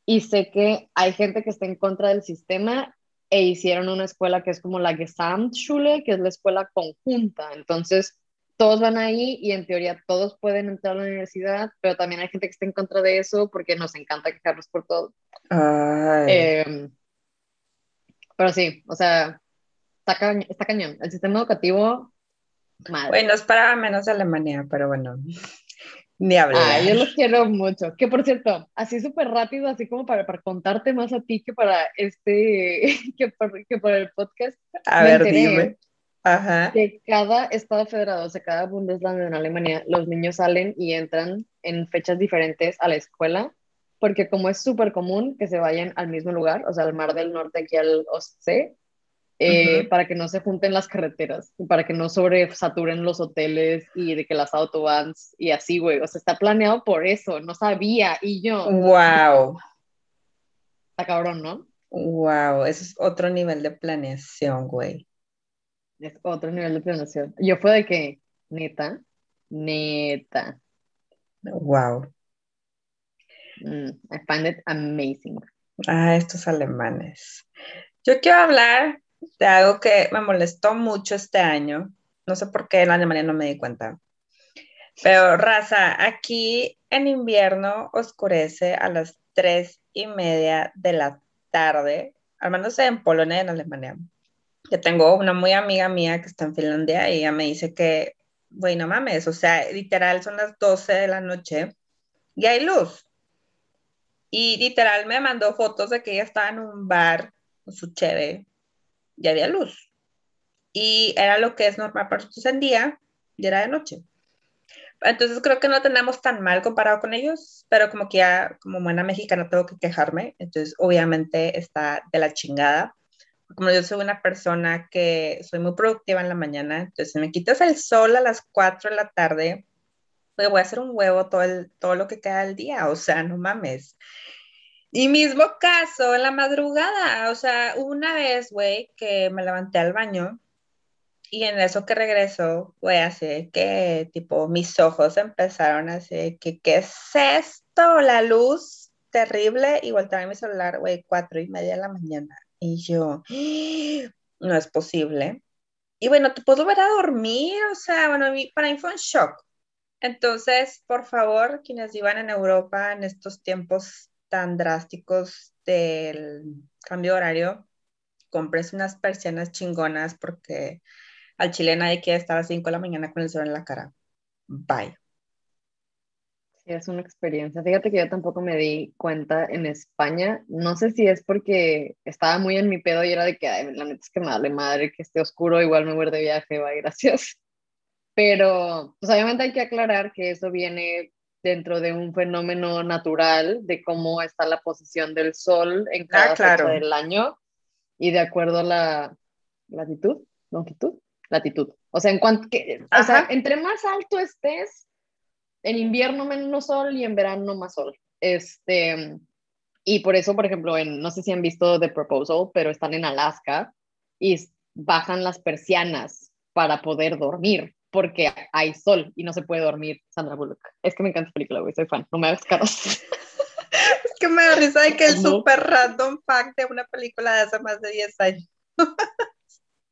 Y sé que hay gente que está en contra del sistema e hicieron una escuela que es como la Gesamtschule, que es la escuela conjunta, entonces todos van ahí y en teoría todos pueden entrar a la universidad, pero también hay gente que está en contra de eso porque nos encanta quejarnos por todo. Eh, pero sí, o sea, está, está, cañón. El sistema educativo, madre. Bueno, es para menos Alemania, pero bueno, ni hablar. yo los quiero mucho. Que por cierto, así súper rápido, así como para, para contarte más a ti que para este, que, para, que para el podcast. A ver, dime Ajá. que cada estado federado, o sea, cada Bundesland en Alemania, los niños salen y entran en fechas diferentes a la escuela, porque como es súper común que se vayan al mismo lugar, o sea, al Mar del Norte aquí al Ostsee, eh, para que no se junten las carreteras, y para que no sobresaturen los hoteles y de que las autobans y así, güey. O sea, está planeado por eso, no sabía. Y yo. ¡Wow! Está cabrón, ¿no? ¡Wow! Eso es otro nivel de planeación, güey. Es otro nivel de planeación. Yo fue de que, neta, neta. ¡Wow! Mm, I find it amazing. Ah, estos alemanes. Yo quiero hablar de algo que me molestó mucho este año. No sé por qué en Alemania no me di cuenta. Pero, raza, aquí en invierno oscurece a las tres y media de la tarde, al menos en Polonia y en Alemania. Yo tengo una muy amiga mía que está en Finlandia y ella me dice que, güey, no mames, o sea, literal son las 12 de la noche y hay luz. Y literal me mandó fotos de que ella estaba en un bar con su cheve ya había luz. Y era lo que es normal para nosotros en día y era de noche. Entonces creo que no tenemos tan mal comparado con ellos, pero como que ya como buena mexicana tengo que quejarme, entonces obviamente está de la chingada. Como yo soy una persona que soy muy productiva en la mañana, entonces si me quitas el sol a las 4 de la tarde, pues voy a hacer un huevo todo, el, todo lo que queda del día, o sea, no mames. Y mismo caso en la madrugada, o sea, una vez, güey, que me levanté al baño y en eso que regreso, güey, así que tipo mis ojos empezaron así que, ¿qué es esto? La luz terrible y volteé mi celular, güey, cuatro y media de la mañana. Y yo, no es posible. Y bueno, te puedo ver a dormir, o sea, bueno, para mí fue un shock. Entonces, por favor, quienes vivan en Europa en estos tiempos tan drásticos del cambio de horario, compres unas persianas chingonas porque al chile nadie quiere estar a las 5 de la mañana con el sol en la cara. Bye. Es una experiencia. Fíjate que yo tampoco me di cuenta en España. No sé si es porque estaba muy en mi pedo y era de que, la neta es que me vale madre que esté oscuro, igual me voy de viaje, bye, gracias. Pero, pues obviamente hay que aclarar que eso viene dentro de un fenómeno natural de cómo está la posición del sol en cada ah, del año y de acuerdo a la latitud, longitud, latitud. O sea, en cuanto que, o sea, entre más alto estés, en invierno menos sol y en verano más sol. Este, y por eso, por ejemplo, en, no sé si han visto The Proposal, pero están en Alaska y bajan las persianas para poder dormir porque hay sol y no se puede dormir Sandra Bullock. Es que me encanta esta película, güey, soy fan, no me hagas caros. es que me da risa de que el super random fact de una película de hace más de 10 años.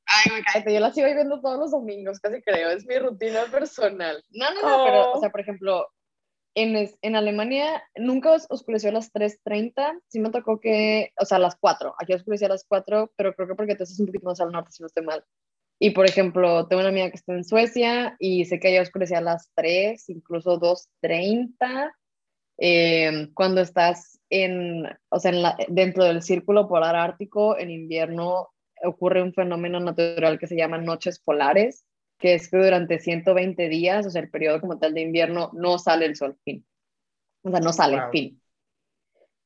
Ay, me cae, yo la sigo viendo todos los domingos, casi creo, es mi rutina personal. No, no, no, pero, o oh. sea, por ejemplo, en, en Alemania nunca oscureció a las 3.30, sí me tocó que, o sea, a las 4, aquí oscureció a las 4, pero creo que porque te haces un poquito más al norte, si no estoy mal. Y por ejemplo, tengo una amiga que está en Suecia y sé que allá oscurecía a las 3, incluso 2.30. Eh, cuando estás en, o sea, en la, dentro del círculo polar ártico, en invierno ocurre un fenómeno natural que se llama noches polares, que es que durante 120 días, o sea, el periodo como tal de invierno, no sale el sol, fin. O sea, no sale, fin.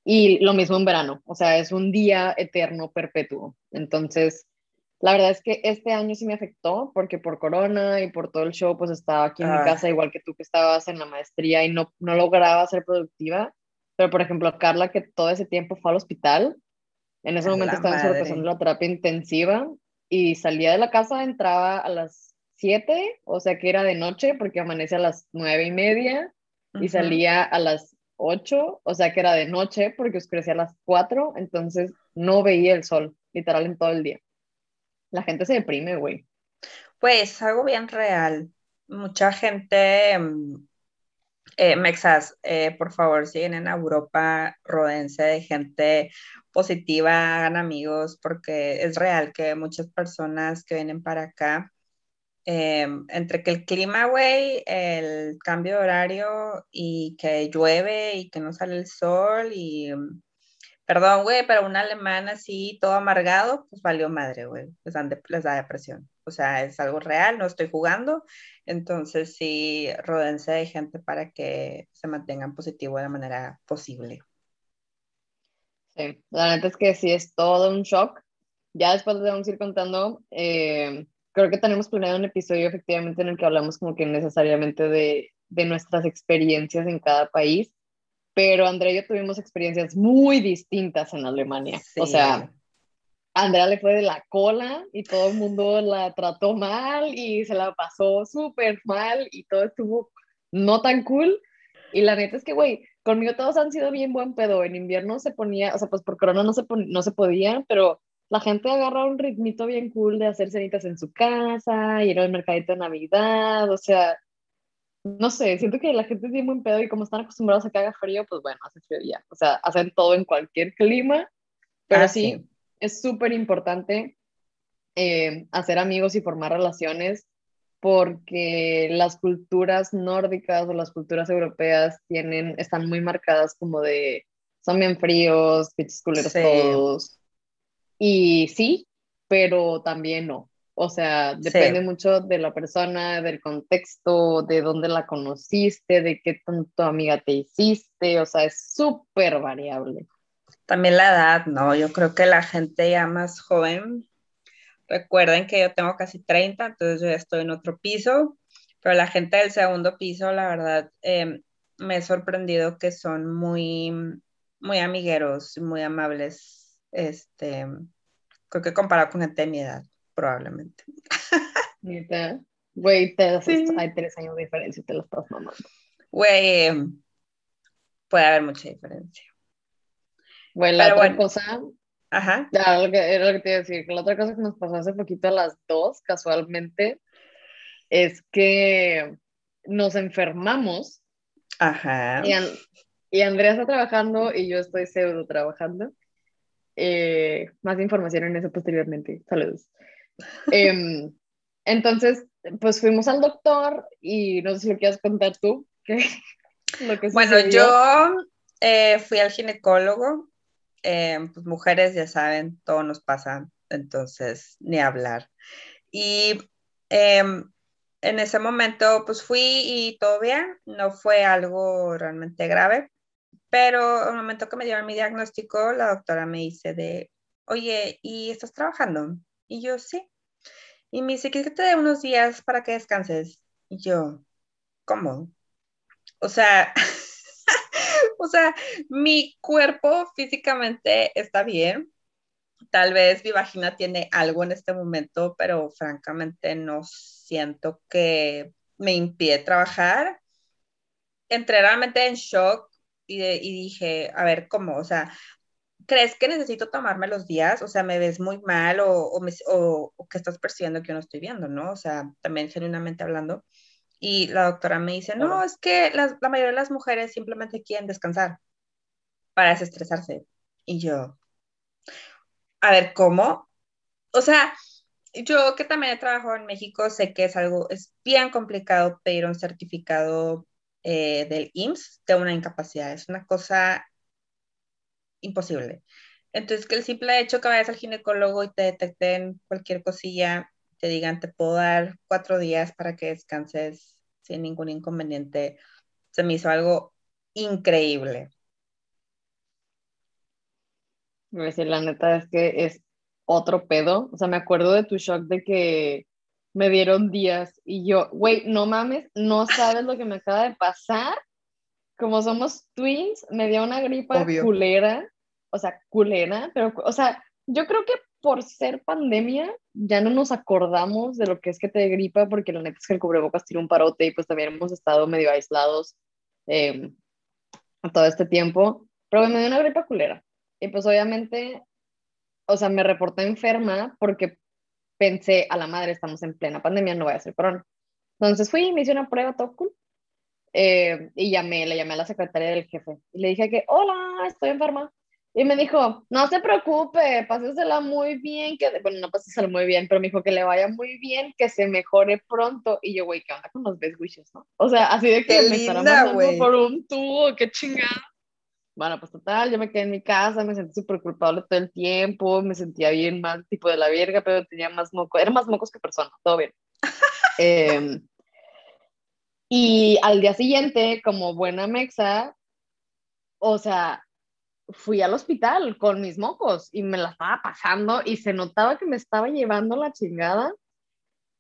Y lo mismo en verano, o sea, es un día eterno perpetuo. Entonces, la verdad es que este año sí me afectó porque por corona y por todo el show, pues estaba aquí en mi ah. casa, igual que tú que estabas en la maestría y no, no lograba ser productiva. Pero, por ejemplo, Carla, que todo ese tiempo fue al hospital, en ese momento estaba en la terapia intensiva y salía de la casa, entraba a las 7, o sea que era de noche porque amanece a las nueve y media y salía a las 8, o sea que era de noche porque oscurecía a las 4, entonces no veía el sol, literal, en todo el día la gente se deprime, güey. Pues algo bien real. Mucha gente, mm, eh, Mexas, eh, por favor, si vienen a Europa, rodense de gente positiva, hagan amigos, porque es real que muchas personas que vienen para acá, em, entre que el clima, güey, el cambio de horario y que llueve y que no sale el sol y Perdón, güey, pero un alemán así, todo amargado, pues valió madre, güey. Les, les da depresión. o sea, es algo real, no estoy jugando. Entonces, sí, rodense de gente para que se mantengan positivo de la manera posible. Sí, la neta es que sí es todo un shock. Ya después les vamos a ir contando. Eh, creo que tenemos planeado un episodio efectivamente en el que hablamos como que necesariamente de, de nuestras experiencias en cada país. Pero Andrea y yo tuvimos experiencias muy distintas en Alemania. O sea, Andrea le fue de la cola y todo el mundo la trató mal y se la pasó súper mal y todo estuvo no tan cool. Y la neta es que, güey, conmigo todos han sido bien buen pedo. En invierno se ponía, o sea, pues por corona no se, no se podía, pero la gente agarra un ritmito bien cool de hacer cenitas en su casa, ir al mercadito de Navidad, o sea, no sé, siento que la gente es bien buen pedo y como están acostumbrados a que haga frío, pues bueno, hace frío ya. O sea, hacen todo en cualquier clima, pero ah, sí es súper importante eh, hacer amigos y formar relaciones porque las culturas nórdicas o las culturas europeas tienen, están muy marcadas como de, son bien fríos, pichos culeros todos. Y sí, pero también no. O sea, depende mucho de la persona, del contexto, de dónde la conociste, de qué tanto amiga te hiciste, o sea, es súper variable. También la edad, ¿no? Yo creo que la gente ya más joven, recuerden que yo tengo casi 30, entonces yo ya estoy en otro piso, pero la gente del segundo piso, la verdad, em, me he sorprendido que son muy, muy amigueros, muy amables, este, creo que comparado con gente de mi edad, probablemente. Güey, hay tres años de diferencia y te lo estás mamando. Güey, puede haber mucha diferencia. Bueno, la otra cosa, Ajá. Lo que, era lo que te iba a decir, que la otra cosa que nos pasó hace poquito a las dos, casualmente, es que nos enfermamos. Ajá. Y, y Andrea está trabajando y yo estoy pseudo trabajando. Eh, más información en eso posteriormente. Saludos. Em, entonces, pues fuimos al doctor y no sé si lo quieres contar tú. lo que bueno, yo eh, fui al ginecólogo eh, pues mujeres ya saben, todo nos pasa, entonces ni hablar. Y em, en ese momento pues fui y todo bien, no fue algo realmente grave, pero el momento que me dieron mi diagnóstico, la doctora me dice de, oye, ¿y estás trabajando? Y yo, sí. Y me dice, ¿quieres que te dé unos días para que descanses? Y yo, ¿cómo? O sea, O sea, mi cuerpo físicamente está bien. Tal vez mi vagina tiene algo en este momento, pero francamente no siento que me impide trabajar. Entré realmente en shock y, dije, a ver, ¿cómo? O sea, ¿crees que necesito tomarme los días? O sea, ¿me ves muy mal o, o, que estás percibiendo que yo no estoy viendo, no? O sea, también genuinamente hablando. Y la doctora me dice, no, es que la, mayoría de las mujeres simplemente quieren descansar para desestresarse. Y yo, a ver, ¿cómo? O sea, yo que también he trabajado en México, sé que es algo, es bien complicado pedir un certificado eh, del IMSS de una incapacidad. Es una cosa imposible. Entonces, que el simple hecho que vayas al ginecólogo y te detecten cualquier cosilla, te digan, te puedo dar cuatro días para que descanses sin ningún inconveniente. Se me hizo algo increíble. decir, la neta es que es otro pedo. O sea, me acuerdo de tu shock de que me dieron días y yo, güey, no mames, no sabes lo que me acaba de pasar. Como somos twins, me dio una gripa culera, o sea, culera, pero, o sea, yo creo que por ser pandemia, ya no nos acordamos de lo que es que te gripa, porque la neta es que el cubrebocas tiene un parote y pues también hemos estado medio aislados eh, todo este tiempo. Pero me dio una gripa culera. Y pues obviamente, o sea, me reporté enferma porque pensé, a la madre, estamos en plena pandemia, no voy a ser corona. Entonces fui, me hice una prueba, todo cool. Eh, y llamé, le llamé a la secretaria del jefe y le dije que, hola, estoy enferma. Y me dijo, no se preocupe, pásesela muy bien, que, bueno, no pásesela muy bien, pero me dijo que le vaya muy bien, que se mejore pronto. Y yo, güey, ¿qué onda con los besguiches, no? O sea, así de que me estará mandando por un tubo, qué chingada. Bueno, pues total, yo me quedé en mi casa, me sentí súper culpable todo el tiempo, me sentía bien mal, tipo de la verga, pero tenía más mocos, era más mocos que persona, todo bien. Em, y al día siguiente, como buena mexa, o sea, fui al hospital con mis mocos y me la estaba pasando y se notaba que me estaba llevando la chingada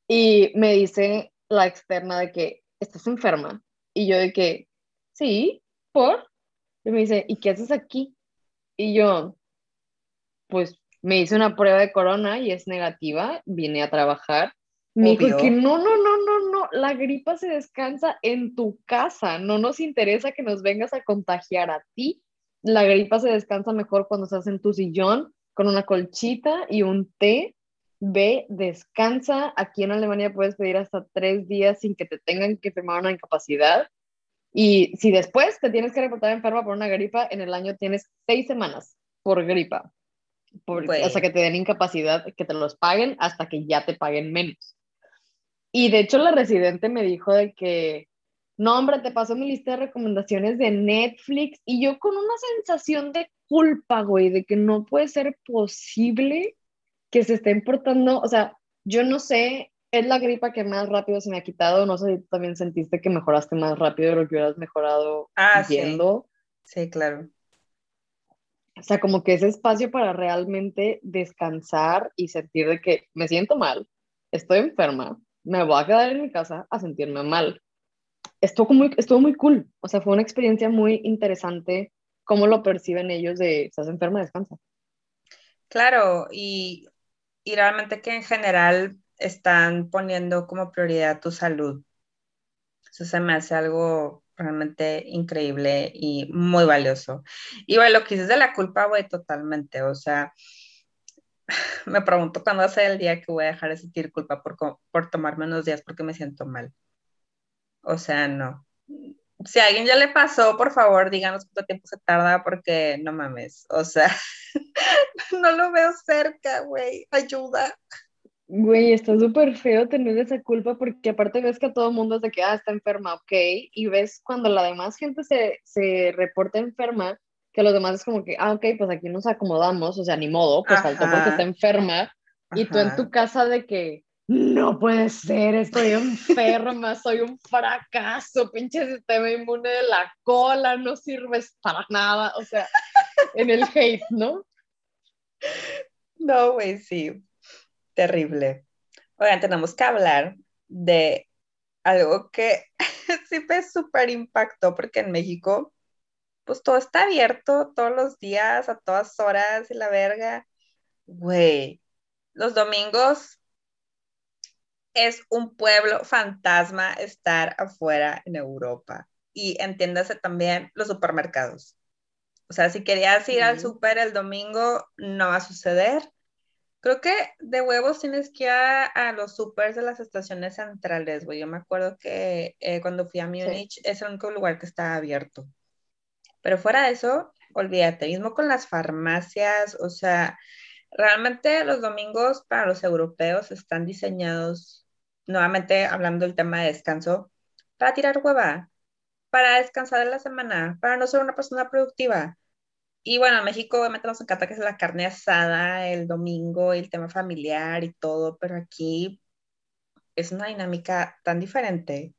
y me dice la externa de que estás enferma y yo de que sí, por y me dice, ¿y qué haces aquí? Y yo, pues me hice una prueba de corona y es negativa, vine a trabajar. Me dijo que no, no, no, no, no, la gripa se descansa en tu casa, no nos interesa que nos vengas a contagiar a ti. La gripa se descansa mejor cuando estás en tu sillón con una colchita y un té. Ve, descansa. Aquí en Alemania puedes pedir hasta tres días sin que te tengan que firmar una incapacidad. Y si después te tienes que reportar enferma por una gripa, en el año tienes seis semanas por gripa. Por, o sea, que te den incapacidad, que te los paguen hasta que ya te paguen menos. Y de hecho la residente me dijo de que, no, hombre, te paso mi lista de recomendaciones de Netflix y yo con una sensación de culpa, güey, de que no puede ser posible que se esté importando, o sea, yo no sé es la gripa que más rápido se me ha quitado. No sé si tú también sentiste que mejoraste más rápido de lo que hubieras mejorado ah, yendo. Sí. sí, claro. O sea, como que ese espacio para realmente descansar y sentir de que me siento mal, estoy enferma, me voy a quedar en mi casa a sentirme mal. Estuvo muy, estuvo muy cool. O sea, fue una experiencia muy interesante cómo lo perciben ellos de, estás enferma, descansa. Claro, y, y realmente que en general están poniendo como prioridad tu salud. Eso se me hace algo realmente increíble y muy valioso. Y bueno, lo que dices de la culpa, güey, totalmente. O sea, me pregunto cuándo va a ser el día que voy a dejar de sentir culpa por, por tomarme unos días porque me siento mal. O sea, no. Si a alguien ya le pasó, por favor, díganos cuánto tiempo se tarda porque no mames. O sea, no lo veo cerca, güey. Ayuda. Güey, está súper feo tener esa culpa porque aparte ves que a todo mundo se queda, ah, está enferma, ok, y ves cuando la demás gente se, se reporta enferma, que los demás es como que, ah, ok, pues aquí nos acomodamos, o sea, ni modo, pues faltó porque está enferma, y tú en tu casa de que, no puede ser, estoy enferma, soy un fracaso, pinche sistema inmune de la cola, no sirves para nada, o sea, en el hate, ¿no? No, güey, sí. Terrible. Oigan, tenemos que hablar de algo que sí me súper impactó porque en México, pues todo está abierto todos los días, a todas horas y la verga. Güey, los domingos es un pueblo fantasma estar afuera en Europa. Y entiéndase también los supermercados. O sea, si querías ir al súper el domingo, no va a suceder. Creo que de huevos tienes que ir a, los supers de las estaciones centrales, güey. Yo me acuerdo que eh, cuando fui a Múnich es el único lugar que estaba abierto. Pero fuera de eso, olvídate, mismo con las farmacias, o sea, realmente los domingos para los europeos están diseñados, nuevamente hablando del tema de descanso, para tirar hueva, para descansar en la semana, para no ser una persona productiva. Y bueno, en México obviamente nos encanta que es la carne asada el domingo, el tema familiar y todo, pero aquí es una dinámica tan diferente.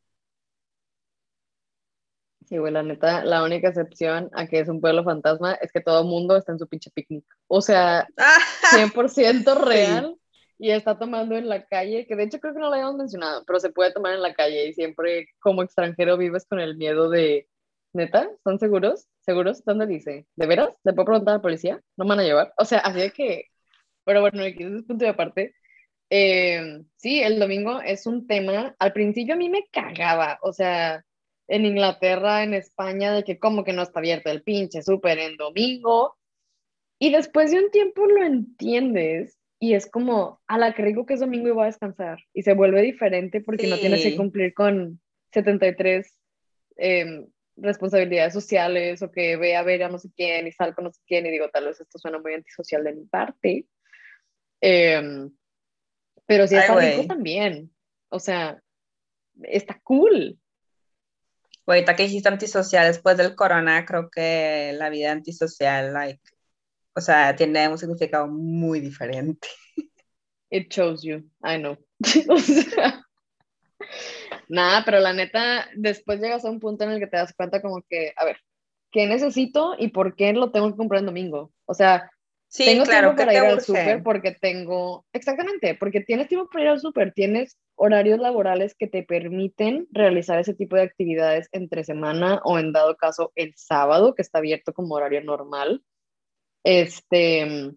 Sí, güey, la neta, la única excepción a que es un pueblo fantasma es que todo el mundo está en su pinche picnic. O sea, 100% real y está tomando en la calle, que de hecho creo que no lo habíamos mencionado, pero se puede tomar en la calle y siempre como extranjero vives con el miedo de, neta, ¿están seguros? ¿Seguros? ¿Dónde dice? ¿De veras? ¿Le puedo preguntar a la policía? ¿No me van a llevar? O sea, así de que, pero bueno, aquí es punto de aparte. Eh, sí, el domingo es un tema, al principio a mí me cagaba, o sea, en Inglaterra, en España, de que como que no está abierto el pinche súper en domingo. Y después de un tiempo lo entiendes y es como, a la que rico que es domingo y voy a descansar. Y se vuelve diferente porque no tienes que cumplir con 73 eh, responsabilidades sociales o que ve a ver a no sé quién y sal con no sé quién y digo, tal vez esto suena muy antisocial de mi parte. Em, pero sí está rico también. O sea, está cool. Ahorita que dijiste antisocial, después del corona, creo que la vida antisocial, like, o sea, tiene un significado muy diferente. It shows you, I know. nada, pero la neta, después llegas a un punto en el que te das cuenta como que, a ver, ¿qué necesito y por qué lo tengo que comprar en domingo? O sea, Sí, tengo claro, tiempo para ir al súper porque tengo, exactamente, porque tienes tiempo para ir al súper, tienes horarios laborales que te permiten realizar ese tipo de actividades entre semana o en dado caso el sábado, que está abierto como horario normal. Este,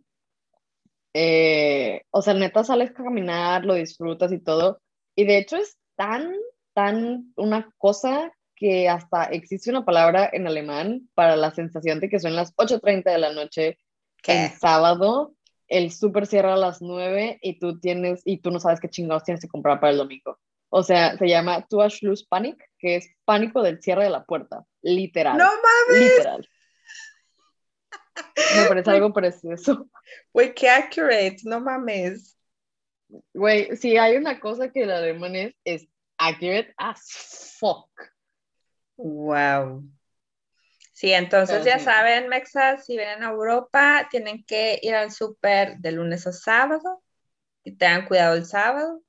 eh, o sea, neta sales a caminar, lo disfrutas y todo. Y de hecho es tan, tan una cosa que hasta existe una palabra en alemán para la sensación de que son las 8.30 de la noche el sábado, el súper cierra a las 9 y tú tienes, y tú no sabes qué chingados tienes que comprar para el domingo. O sea, se llama Lose Panic, que es pánico del cierre de la puerta, literal. No mames. Literal. Me parece algo precioso. Güey, qué accurate, no mames. Güey, si hay una cosa que el alemán es, es accurate as fuck. Wow. Sí, entonces ya saben, Mexas, si vienen a Europa, tienen que ir al súper de lunes a sábado y tengan cuidado el sábado.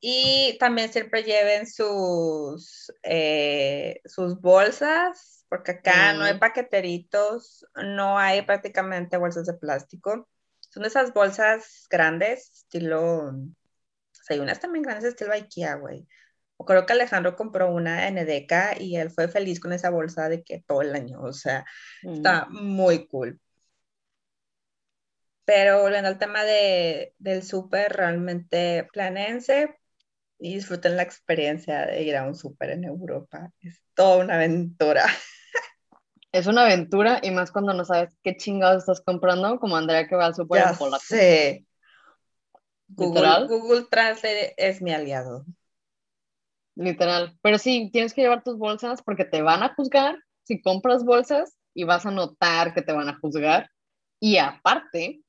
Y también siempre lleven sus, eh, sus bolsas, porque acá no hay paqueteritos, no hay prácticamente bolsas de plástico. Son esas bolsas grandes, estilo, o sea, hay unas también grandes estilo IKEA, güey creo que Alejandro compró una en Edeka y él fue feliz con esa bolsa de que todo el año, o sea, está mm. muy cool. Pero volviendo al tema de, del súper, realmente planense y disfruten la experiencia de ir a un súper en Europa. Es toda una aventura. Es una aventura y más cuando no sabes qué chingados estás comprando, como Andrea que va al súper en polaco. Sí. Google, Google Translate es mi aliado. Literal. Pero sí, tienes que llevar tus bolsas porque te van a juzgar si compras bolsas y vas a notar que te van a juzgar. Y aparte,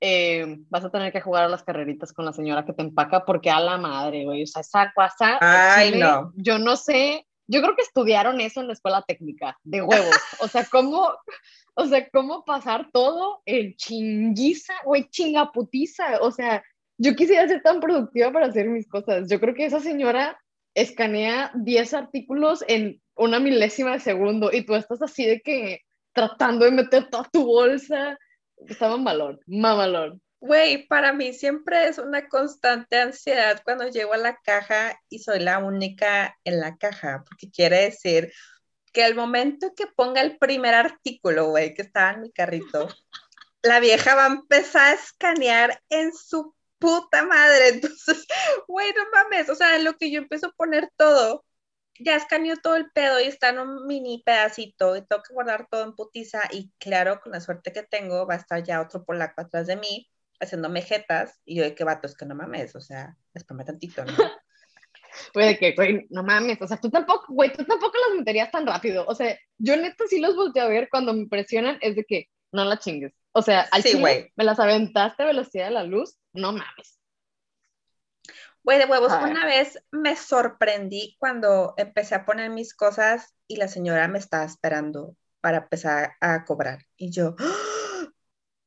eh, vas a tener que jugar a las carreritas con la señora que te empaca porque a la madre, güey. O sea, esa cosa. Ay, no. Yo no sé. Yo creo que estudiaron eso en la escuela técnica, de huevos. O sea, cómo, o sea, cómo pasar todo el chinguiza, güey, chingaputiza. O sea, yo quisiera ser tan productiva para hacer mis cosas. Yo creo que esa señora escanea 10 artículos en una milésima de segundo y tú estás así de que tratando de meter toda tu bolsa. Estaba mamalón, mamalón. Güey, para mí siempre es una constante ansiedad cuando llego a la caja y soy la única en la caja, porque quiere decir que el momento que ponga el primer artículo, güey, que estaba en mi carrito, la vieja va a empezar a escanear en su puta madre. Entonces, güey, no mames, o sea, lo que yo empiezo a poner todo, ya escaneó todo el pedo y está en un mini pedacito y tengo que guardar todo en putiza y claro, con la suerte que tengo, va a estar ya otro polaco atrás de mí haciéndome jetas y yo de qué vato, es que no mames, o sea, espame tantito, ¿no? Güey, que, güey, no mames, o sea, tú tampoco, güey, tú tampoco las meterías tan rápido, o sea, yo neta sí los volteo a ver cuando me presionan, es de que no la chingues, o sea, al sí, chile, me las aventaste a velocidad de la luz, no mames. Güey, de huevos, una vez me sorprendí cuando empecé a poner mis cosas y la señora me estaba esperando para empezar a cobrar. Y yo,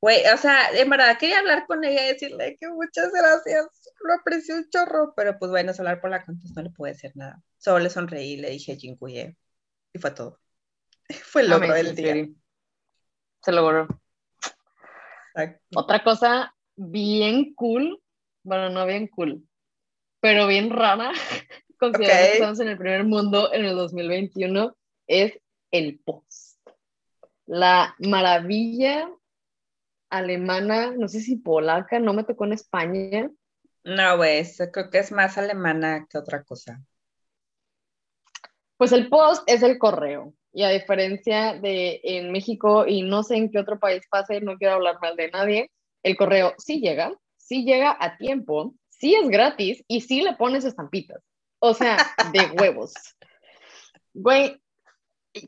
güey, o sea, en verdad quería hablar con ella y decirle que muchas gracias, lo aprecio un chorro, pero pues bueno, hablar por la cuenta no le pude decir nada. Solo le sonreí y le dije jincuye y fue todo. fue el logro del día. Se logró. Otra cosa bien cool, bueno, no bien cool, pero bien rara, considerando que estamos en el primer mundo en el 2021, es el post. La maravilla alemana, no sé si polaca, no me tocó en España. No, güey, creo que es más alemana que otra cosa. Pues el post es el correo. Y a diferencia de en México y no sé en qué otro país pase, no quiero hablar mal de nadie, el correo sí llega, sí llega a tiempo, sí es gratis y sí le pones estampitas. O sea, de huevos. Güey,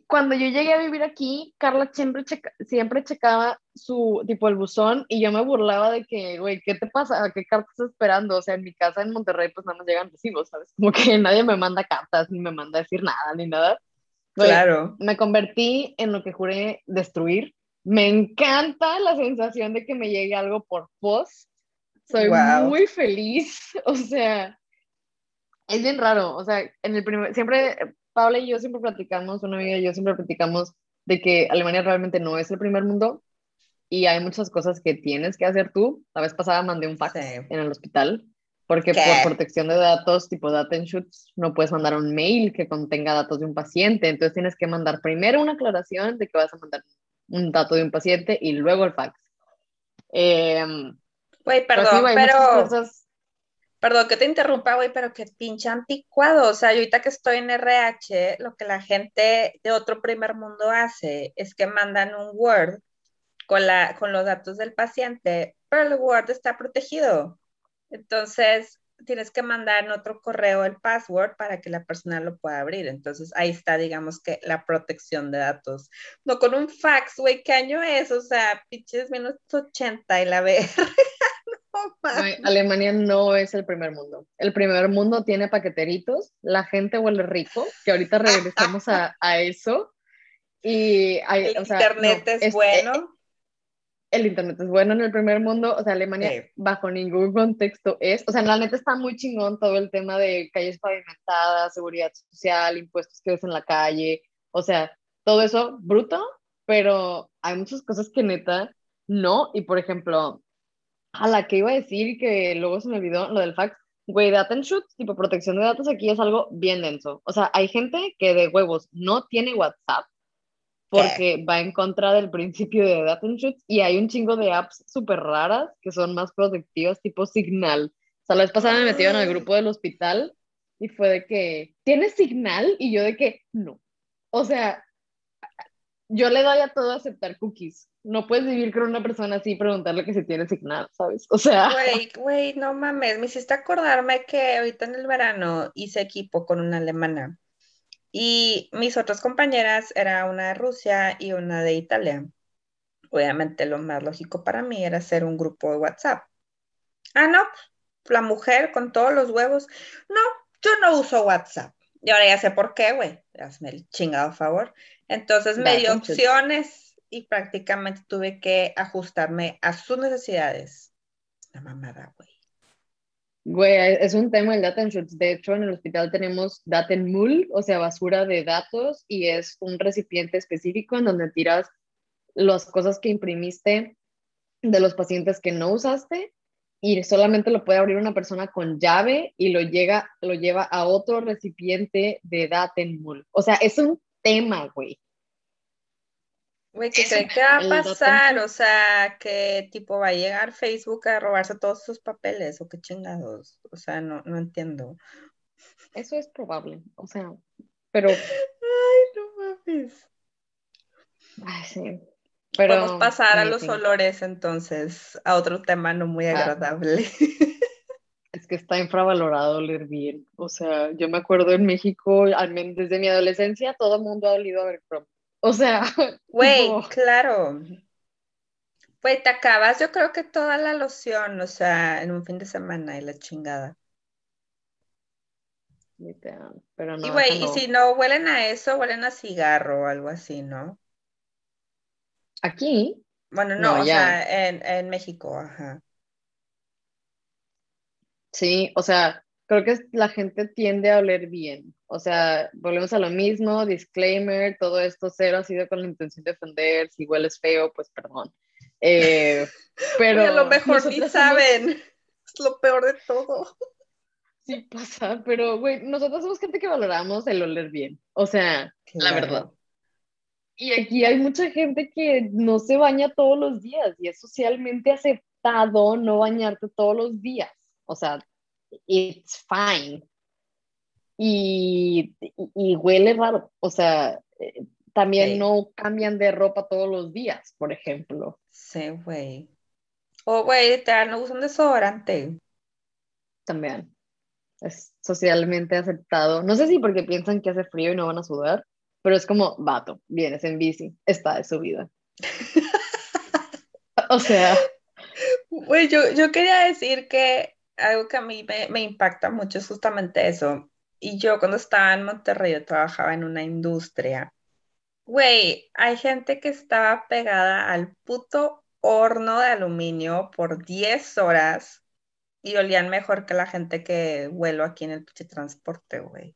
cuando yo llegué a vivir aquí, Carla siempre, siempre checaba su, tipo, el buzón y yo me burlaba de que, güey, ¿qué te pasa? ¿Qué cartas estás esperando? O sea, en mi casa en Monterrey, pues nada más llegan recibos, ¿sabes? Como que nadie me manda cartas, ni me manda a decir nada, ni nada. claro. Me convertí en lo que juré destruir. Me encanta la sensación de que me llegue algo por post. Soy muy feliz. O sea, es bien raro. O sea, en el primer, siempre, Paula y yo siempre platicamos, una amiga y yo siempre platicamos de que Alemania realmente no es el primer mundo y hay muchas cosas que tienes que hacer tú. La vez pasada mandé un fax en el hospital porque por protección de datos tipo data shoots no puedes mandar un mail que contenga datos de un paciente. Entonces tienes que mandar primero una aclaración de que vas a mandar un dato de un paciente y luego el fax. Eh, Güey, perdón, pero... Perdón que te interrumpa, güey, pero qué pinche anticuado. O sea, yo ahorita que estoy en RH, lo que la gente de otro primer mundo hace es que mandan un Word con, la, con los datos del paciente, pero el Word está protegido. Entonces, tienes que mandar en otro correo el password para que la persona lo pueda abrir. Entonces, ahí está, digamos que la protección de datos. No con un fax, güey, ¿qué año es? O sea, pinches menos 80 y la ver. Alemania no es el primer mundo. El primer mundo tiene paqueteritos, la gente huele rico, que ahorita regresamos a, a eso. Y el internet es, bueno. Eh, el internet es bueno en el primer mundo, o sea, Alemania bajo ningún contexto es, o sea, en la neta está muy chingón todo el tema de calles pavimentadas, seguridad social, impuestos que ves en la calle, o sea, todo eso bruto, pero hay muchas cosas que neta no, y por ejemplo, a la que iba a decir que luego se me olvidó lo del fax, güey, data and shoot, tipo protección de datos aquí es algo bien denso, o sea, hay gente que de huevos no tiene WhatsApp, porque va en contra del principio de data shoots y hay un chingo de apps súper raras que son más protectivas, tipo Signal. O sea, la vez pasada me metieron al grupo del hospital y fue de que, ¿tienes Signal? Y yo de que, no. O sea, yo le doy a todo aceptar cookies. No puedes vivir con una persona así y preguntarle que si tiene Signal, ¿sabes? O sea... Güey, güey, no mames, me hiciste acordarme que ahorita en el verano hice equipo con una alemana y mis otras compañeras era una de Rusia y una de Italia. Obviamente lo más lógico para mí era hacer un grupo de WhatsApp. Ah, no, la mujer con todos los huevos. No, yo no uso WhatsApp. Y ahora ya sé por qué, güey. Hazme el chingado favor. Entonces me dio opciones y prácticamente tuve que ajustarme a sus necesidades. La mamada, güey. Güey, es un tema el data shoots. De hecho, en el hospital tenemos Datenmüll, o sea, basura de datos, y es un recipiente específico en donde tiras las cosas que imprimiste de los pacientes que no usaste y solamente lo puede abrir una persona con llave y lo, llega, lo lleva a otro recipiente de Datenmüll. O sea, es un tema, güey. Güey, ¿qué va a pasar? O sea, que tipo va a llegar Facebook a robarse todos sus papeles o qué chingados. O sea, no, no entiendo. Eso es probable, o sea, pero. Ay, no mames. Ay, sí. Pero, Podemos pasar a los olores entonces, a otro tema no muy ah. agradable. Es que está infravalorado oler bien. O sea, yo me acuerdo en México, al menos desde mi adolescencia, todo el mundo ha olido a ver o sea, güey, claro. Pues te acabas, yo creo que toda la loción, o sea, en un fin de semana y la chingada. Pero no, y güey, y si no huelen a eso, huelen a cigarro o algo así, ¿no? Aquí. Bueno, no, o sea, en, en México, ajá. Sí, o sea, creo que la gente tiende a oler bien. O sea, volvemos a lo mismo, disclaimer, todo esto cero ha sido con la intención de ofender, si hueles feo, pues perdón. Eh, pero a lo mejor ni saben, es lo peor de todo. Sí pasa, pero güey, nosotros somos gente que valoramos el oler bien, o sea, la verdad. Y aquí hay mucha gente que no se baña todos los días y es socialmente aceptado no bañarte todos los días. O sea, it's fine. Y, y, huele raro, o sea, eh, también no cambian de ropa todos los días, por ejemplo. Sí, güey. O, güey, te no usan desodorante. También. Es socialmente aceptado. No sé si porque piensan que hace frío y no van a sudar, pero es como, vato, vienes en bici, está de su vida. o sea. Güey, yo, yo quería decir que algo que a mí me, impacta mucho es justamente eso. Y yo cuando estaba en Monterrey, yo trabajaba en una industria. Güey, hay gente que estaba pegada al puto horno de aluminio por 10 horas y olían mejor que la gente que vuelo aquí en el transporte, güey.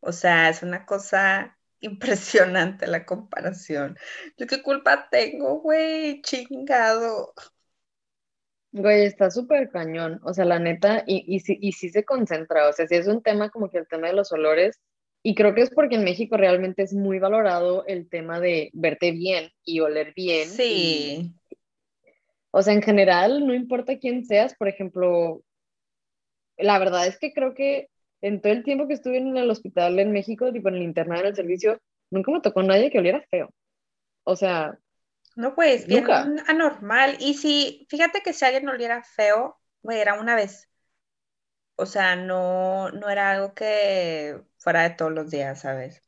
O sea, es una cosa impresionante la comparación. Yo qué culpa tengo, güey, chingado. Güey, está súper cañón, o sea, la neta, y, y, sí, y sí se concentra, o sea, sí es un tema como que el tema de los olores, y creo que es porque en México realmente es muy valorado el tema de verte bien y oler bien. Sí. o sea, en general, no importa quién seas, por ejemplo, la verdad es que creo que en todo el tiempo que estuve en el hospital en México, tipo en el internado en el servicio, nunca me tocó nadie que oliera feo. O sea, no, pues, bien anormal. Y si, fíjate que si alguien oliera feo, güey, era una vez. O sea, no, no era algo que fuera de todos los días, ¿sabes?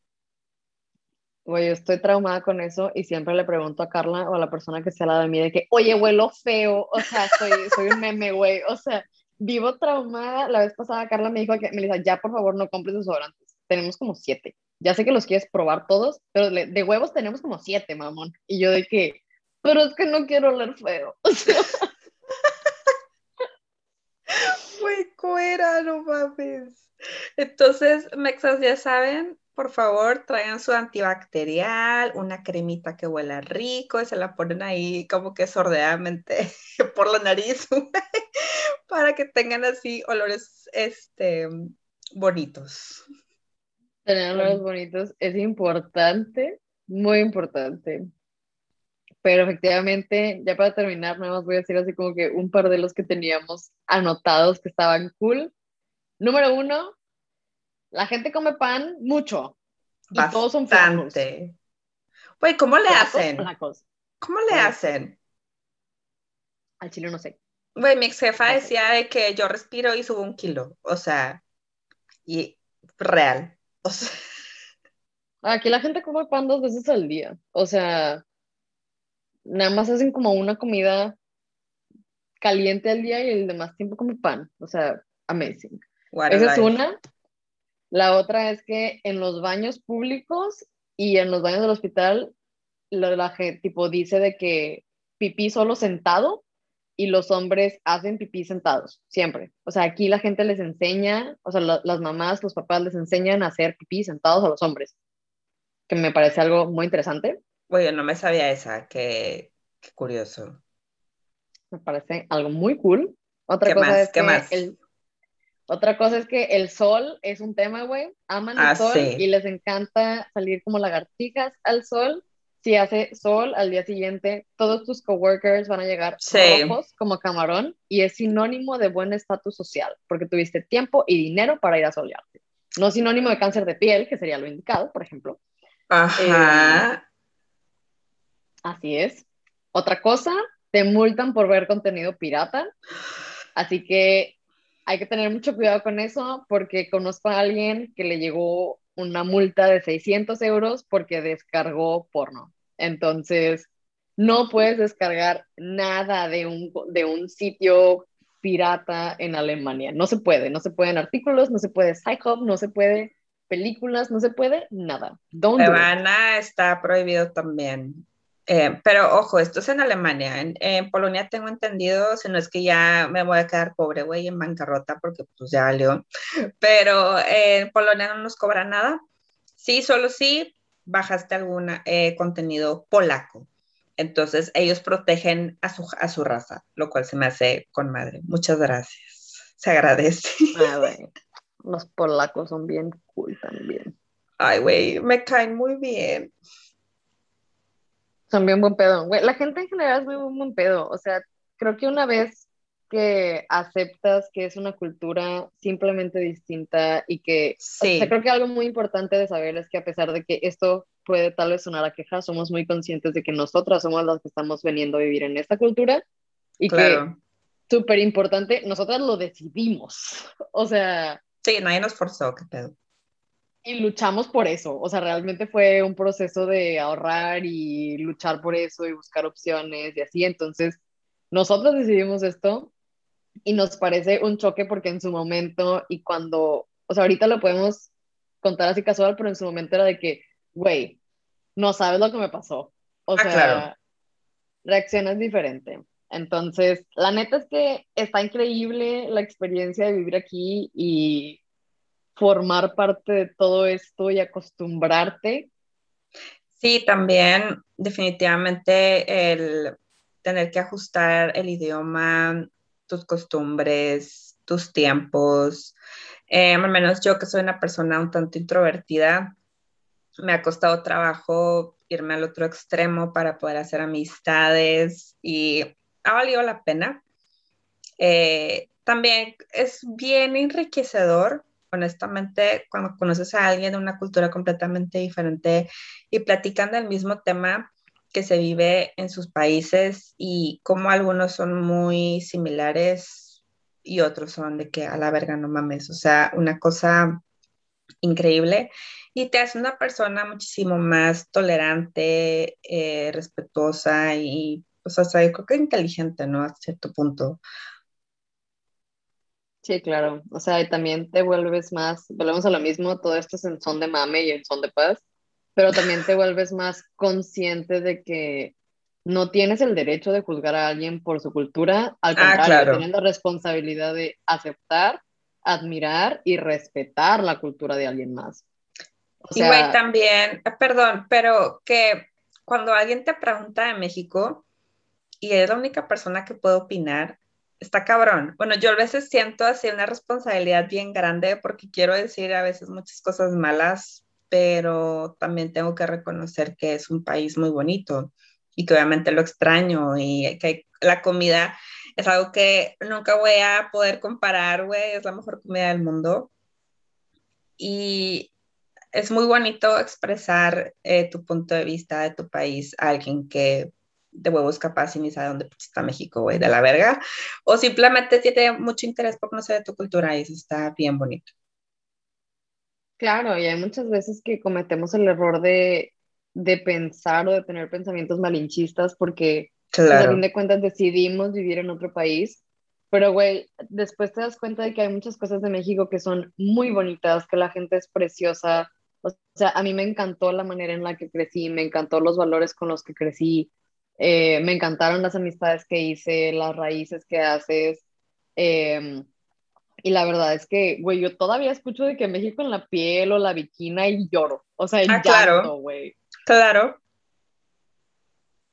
Güey, yo estoy traumada con eso y siempre le pregunto a Carla o a la persona que se al lado de mí de que, oye, huelo feo. O sea, soy, soy un meme, güey. O sea, vivo traumada. La vez pasada Carla me dijo que, me dijo, ya por favor no compres desodorantes. Tenemos como siete. Ya sé que los quieres probar todos, pero de huevos tenemos como siete, mamón. Y yo de que, pero es que no quiero oler feo. Muy cuera, no mames. Entonces, mexas, ya saben, por favor, traigan su antibacterial, una cremita que huela rico y se la ponen ahí como que sordeadamente por la nariz para que tengan así olores este, bonitos. Tener olores bonitos es importante, muy importante. Pero efectivamente, ya para terminar, nada más voy a decir así como que un par de los que teníamos anotados que estaban cool. Número uno, la gente come pan mucho. Y todos son flacos. Güey, ¿cómo le hacen? ¿Cómo le hacen? Al chile no sé. Güey, mi ex jefa decía de que yo respiro y subo un kilo. O sea, y real. O sea. Aquí la gente come pan dos veces al día. O sea, nada más hacen como una comida caliente al día y el demás tiempo come pan. O sea, amazing. Esa es una. La otra es que en los baños públicos y en los baños del hospital, la, gente tipo dice de que pipí solo sentado y los hombres hacen pipí sentados, siempre. O sea, aquí la gente les enseña, o sea, las mamás, los papás les enseñan a hacer pipí sentados a los hombres, que me parece algo muy interesante. Oye, no me sabía esa, qué, curioso. Me parece algo muy cool. Otra cosa es que otra cosa es que el sol es un tema, güey. Aman el ah, sol y les encanta salir como lagartijas al sol. Si hace sol al día siguiente, todos tus coworkers van a llegar rojos como camarón y es sinónimo de buen estatus social porque tuviste tiempo y dinero para ir a solearte. No sinónimo de cáncer de piel, que sería lo indicado, por ejemplo. Ajá. Eh, Así es. Otra cosa, te multan por ver contenido pirata. Así que hay que tener mucho cuidado con eso porque conozco a alguien que le llegó una multa de 600 euros porque descargó porno. Entonces, no puedes descargar nada de un, de un sitio pirata en Alemania. No se puede, no se pueden artículos, no se puede Psychop, no se puede películas, no se puede nada. Don't está prohibido también. Eh, pero ojo, esto es en Alemania. En, Polonia tengo entendido, si no es que ya me voy a quedar pobre, güey, en bancarrota, porque pues ya valió. Pero en Polonia no nos cobra nada. Sí, solo si bajaste algún eh, contenido polaco. Entonces ellos protegen a su, a su raza, lo cual se me hace con madre. Muchas gracias. Se agradece. Ah, Los polacos son bien cool también. Ay, güey, me caen muy bien. Son bien buen pedo. la gente en general es muy buen pedo. O sea, creo que una vez que aceptas que es una cultura simplemente distinta y que, sí. o sea, creo que algo muy importante de saber es que a pesar de que esto puede tal vez sonar a queja, somos muy conscientes de que nosotras somos las que estamos veniendo a vivir en esta cultura y que, súper importante, nosotras lo decidimos. O sea... Sí, nadie nos forzó, qué pedo y luchamos por eso, o sea, realmente fue un proceso de ahorrar y luchar por eso y buscar opciones y así, entonces nosotros decidimos esto y nos parece un choque porque en su momento y cuando o sea, ahorita lo podemos contar así casual, pero en su momento era de que, güey, no sabes lo que me pasó. O ah, sea, claro. reaccionas diferente. Entonces, la neta es que está increíble la experiencia de vivir aquí y formar parte de todo esto y acostumbrarte. Sí, también definitivamente el tener que ajustar el idioma, tus costumbres, tus tiempos. Eh, al menos yo que soy una persona un tanto introvertida, me ha costado trabajo irme al otro extremo para poder hacer amistades y ha valido la pena. Eh, también es bien enriquecedor, honestamente, cuando conoces a alguien de una cultura completamente diferente y platican del mismo tema que se vive en sus países y cómo algunos son muy similares y otros son de que a la verga no mames, o sea, una cosa increíble y te hace una persona muchísimo más tolerante, eh, respetuosa y o sea, creo que inteligente, ¿no? A cierto punto. Sí, claro. O sea, y también te vuelves más, volvemos a lo mismo, todo esto es en son de mame y en son de paz, pero también te vuelves más consciente de que no tienes el derecho de juzgar a alguien por su cultura, al ah, contrario, tienes la responsabilidad de aceptar, admirar y respetar la cultura de alguien más. y güey, también, eh, perdón, pero que cuando alguien te pregunta de México, y es la única persona que puede opinar, está cabrón. Bueno, yo a veces siento así una responsabilidad bien grande porque quiero decir a veces muchas cosas malas, pero también tengo que reconocer que es un país muy bonito y que obviamente lo extraño y que la comida es algo que nunca voy a poder comparar, güey, es la mejor comida del mundo. Y es muy bonito expresar eh, tu punto de vista de tu país a alguien que de huevos capaz y ni sabe dónde está México, güey, de la verga, o simplemente tiene mucho interés por conocer de tu cultura y eso está bien bonito. Claro, y hay muchas veces que cometemos el error de, de pensar o de tener pensamientos malinchistas porque pues, a fin de cuentas decidimos vivir en otro país, pero güey, después te das cuenta de que hay muchas cosas de México que son muy bonitas, que la gente es preciosa, o sea, a mí me encantó la manera en la que crecí, me encantó los valores con los que crecí, eh, me encantaron las amistades que hice, las raíces que haces. Em, y la verdad es que, güey, yo todavía escucho de que México en la piel o la viquina y lloro. O sea, ah, claro. güey. Claro.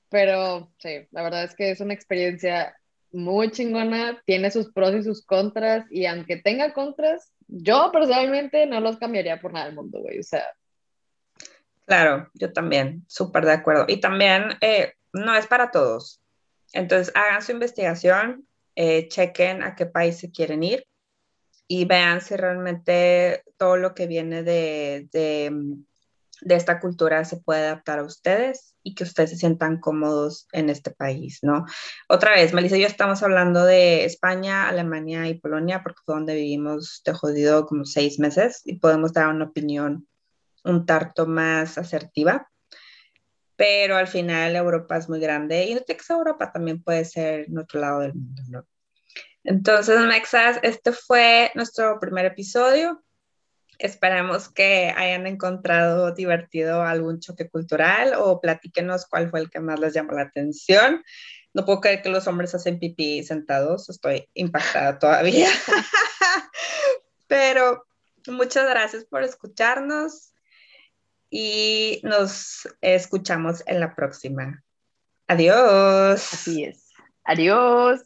Pero sí, la verdad es que es una experiencia muy chingona, tiene sus pros y sus contras, y aunque tenga contras, yo personalmente no los cambiaría por nada del mundo, güey. O sea. Claro, yo también, súper de acuerdo. Y también, eh, no es para todos. Entonces, hagan su investigación, eh, chequen a qué país se quieren ir y vean si realmente todo lo que viene de, de, esta cultura se puede adaptar a ustedes y que ustedes se sientan cómodos en este país, ¿no? Otra vez, Melissa yo estamos hablando de España, Alemania y Polonia, porque fue donde vivimos de jodido como seis meses y podemos dar una opinión un tarto más asertiva pero al final Europa es muy grande y no que Europa también puede ser en otro lado del mundo, ¿no? Entonces, Mexas, este fue nuestro primer episodio. Esperamos que hayan encontrado divertido algún choque cultural o platíquenos cuál fue el que más les llamó la atención. No puedo creer que los hombres hacen pipí sentados, estoy impactada todavía. Pero muchas gracias por escucharnos y nos escuchamos en la próxima. Adiós. Así es. Adiós.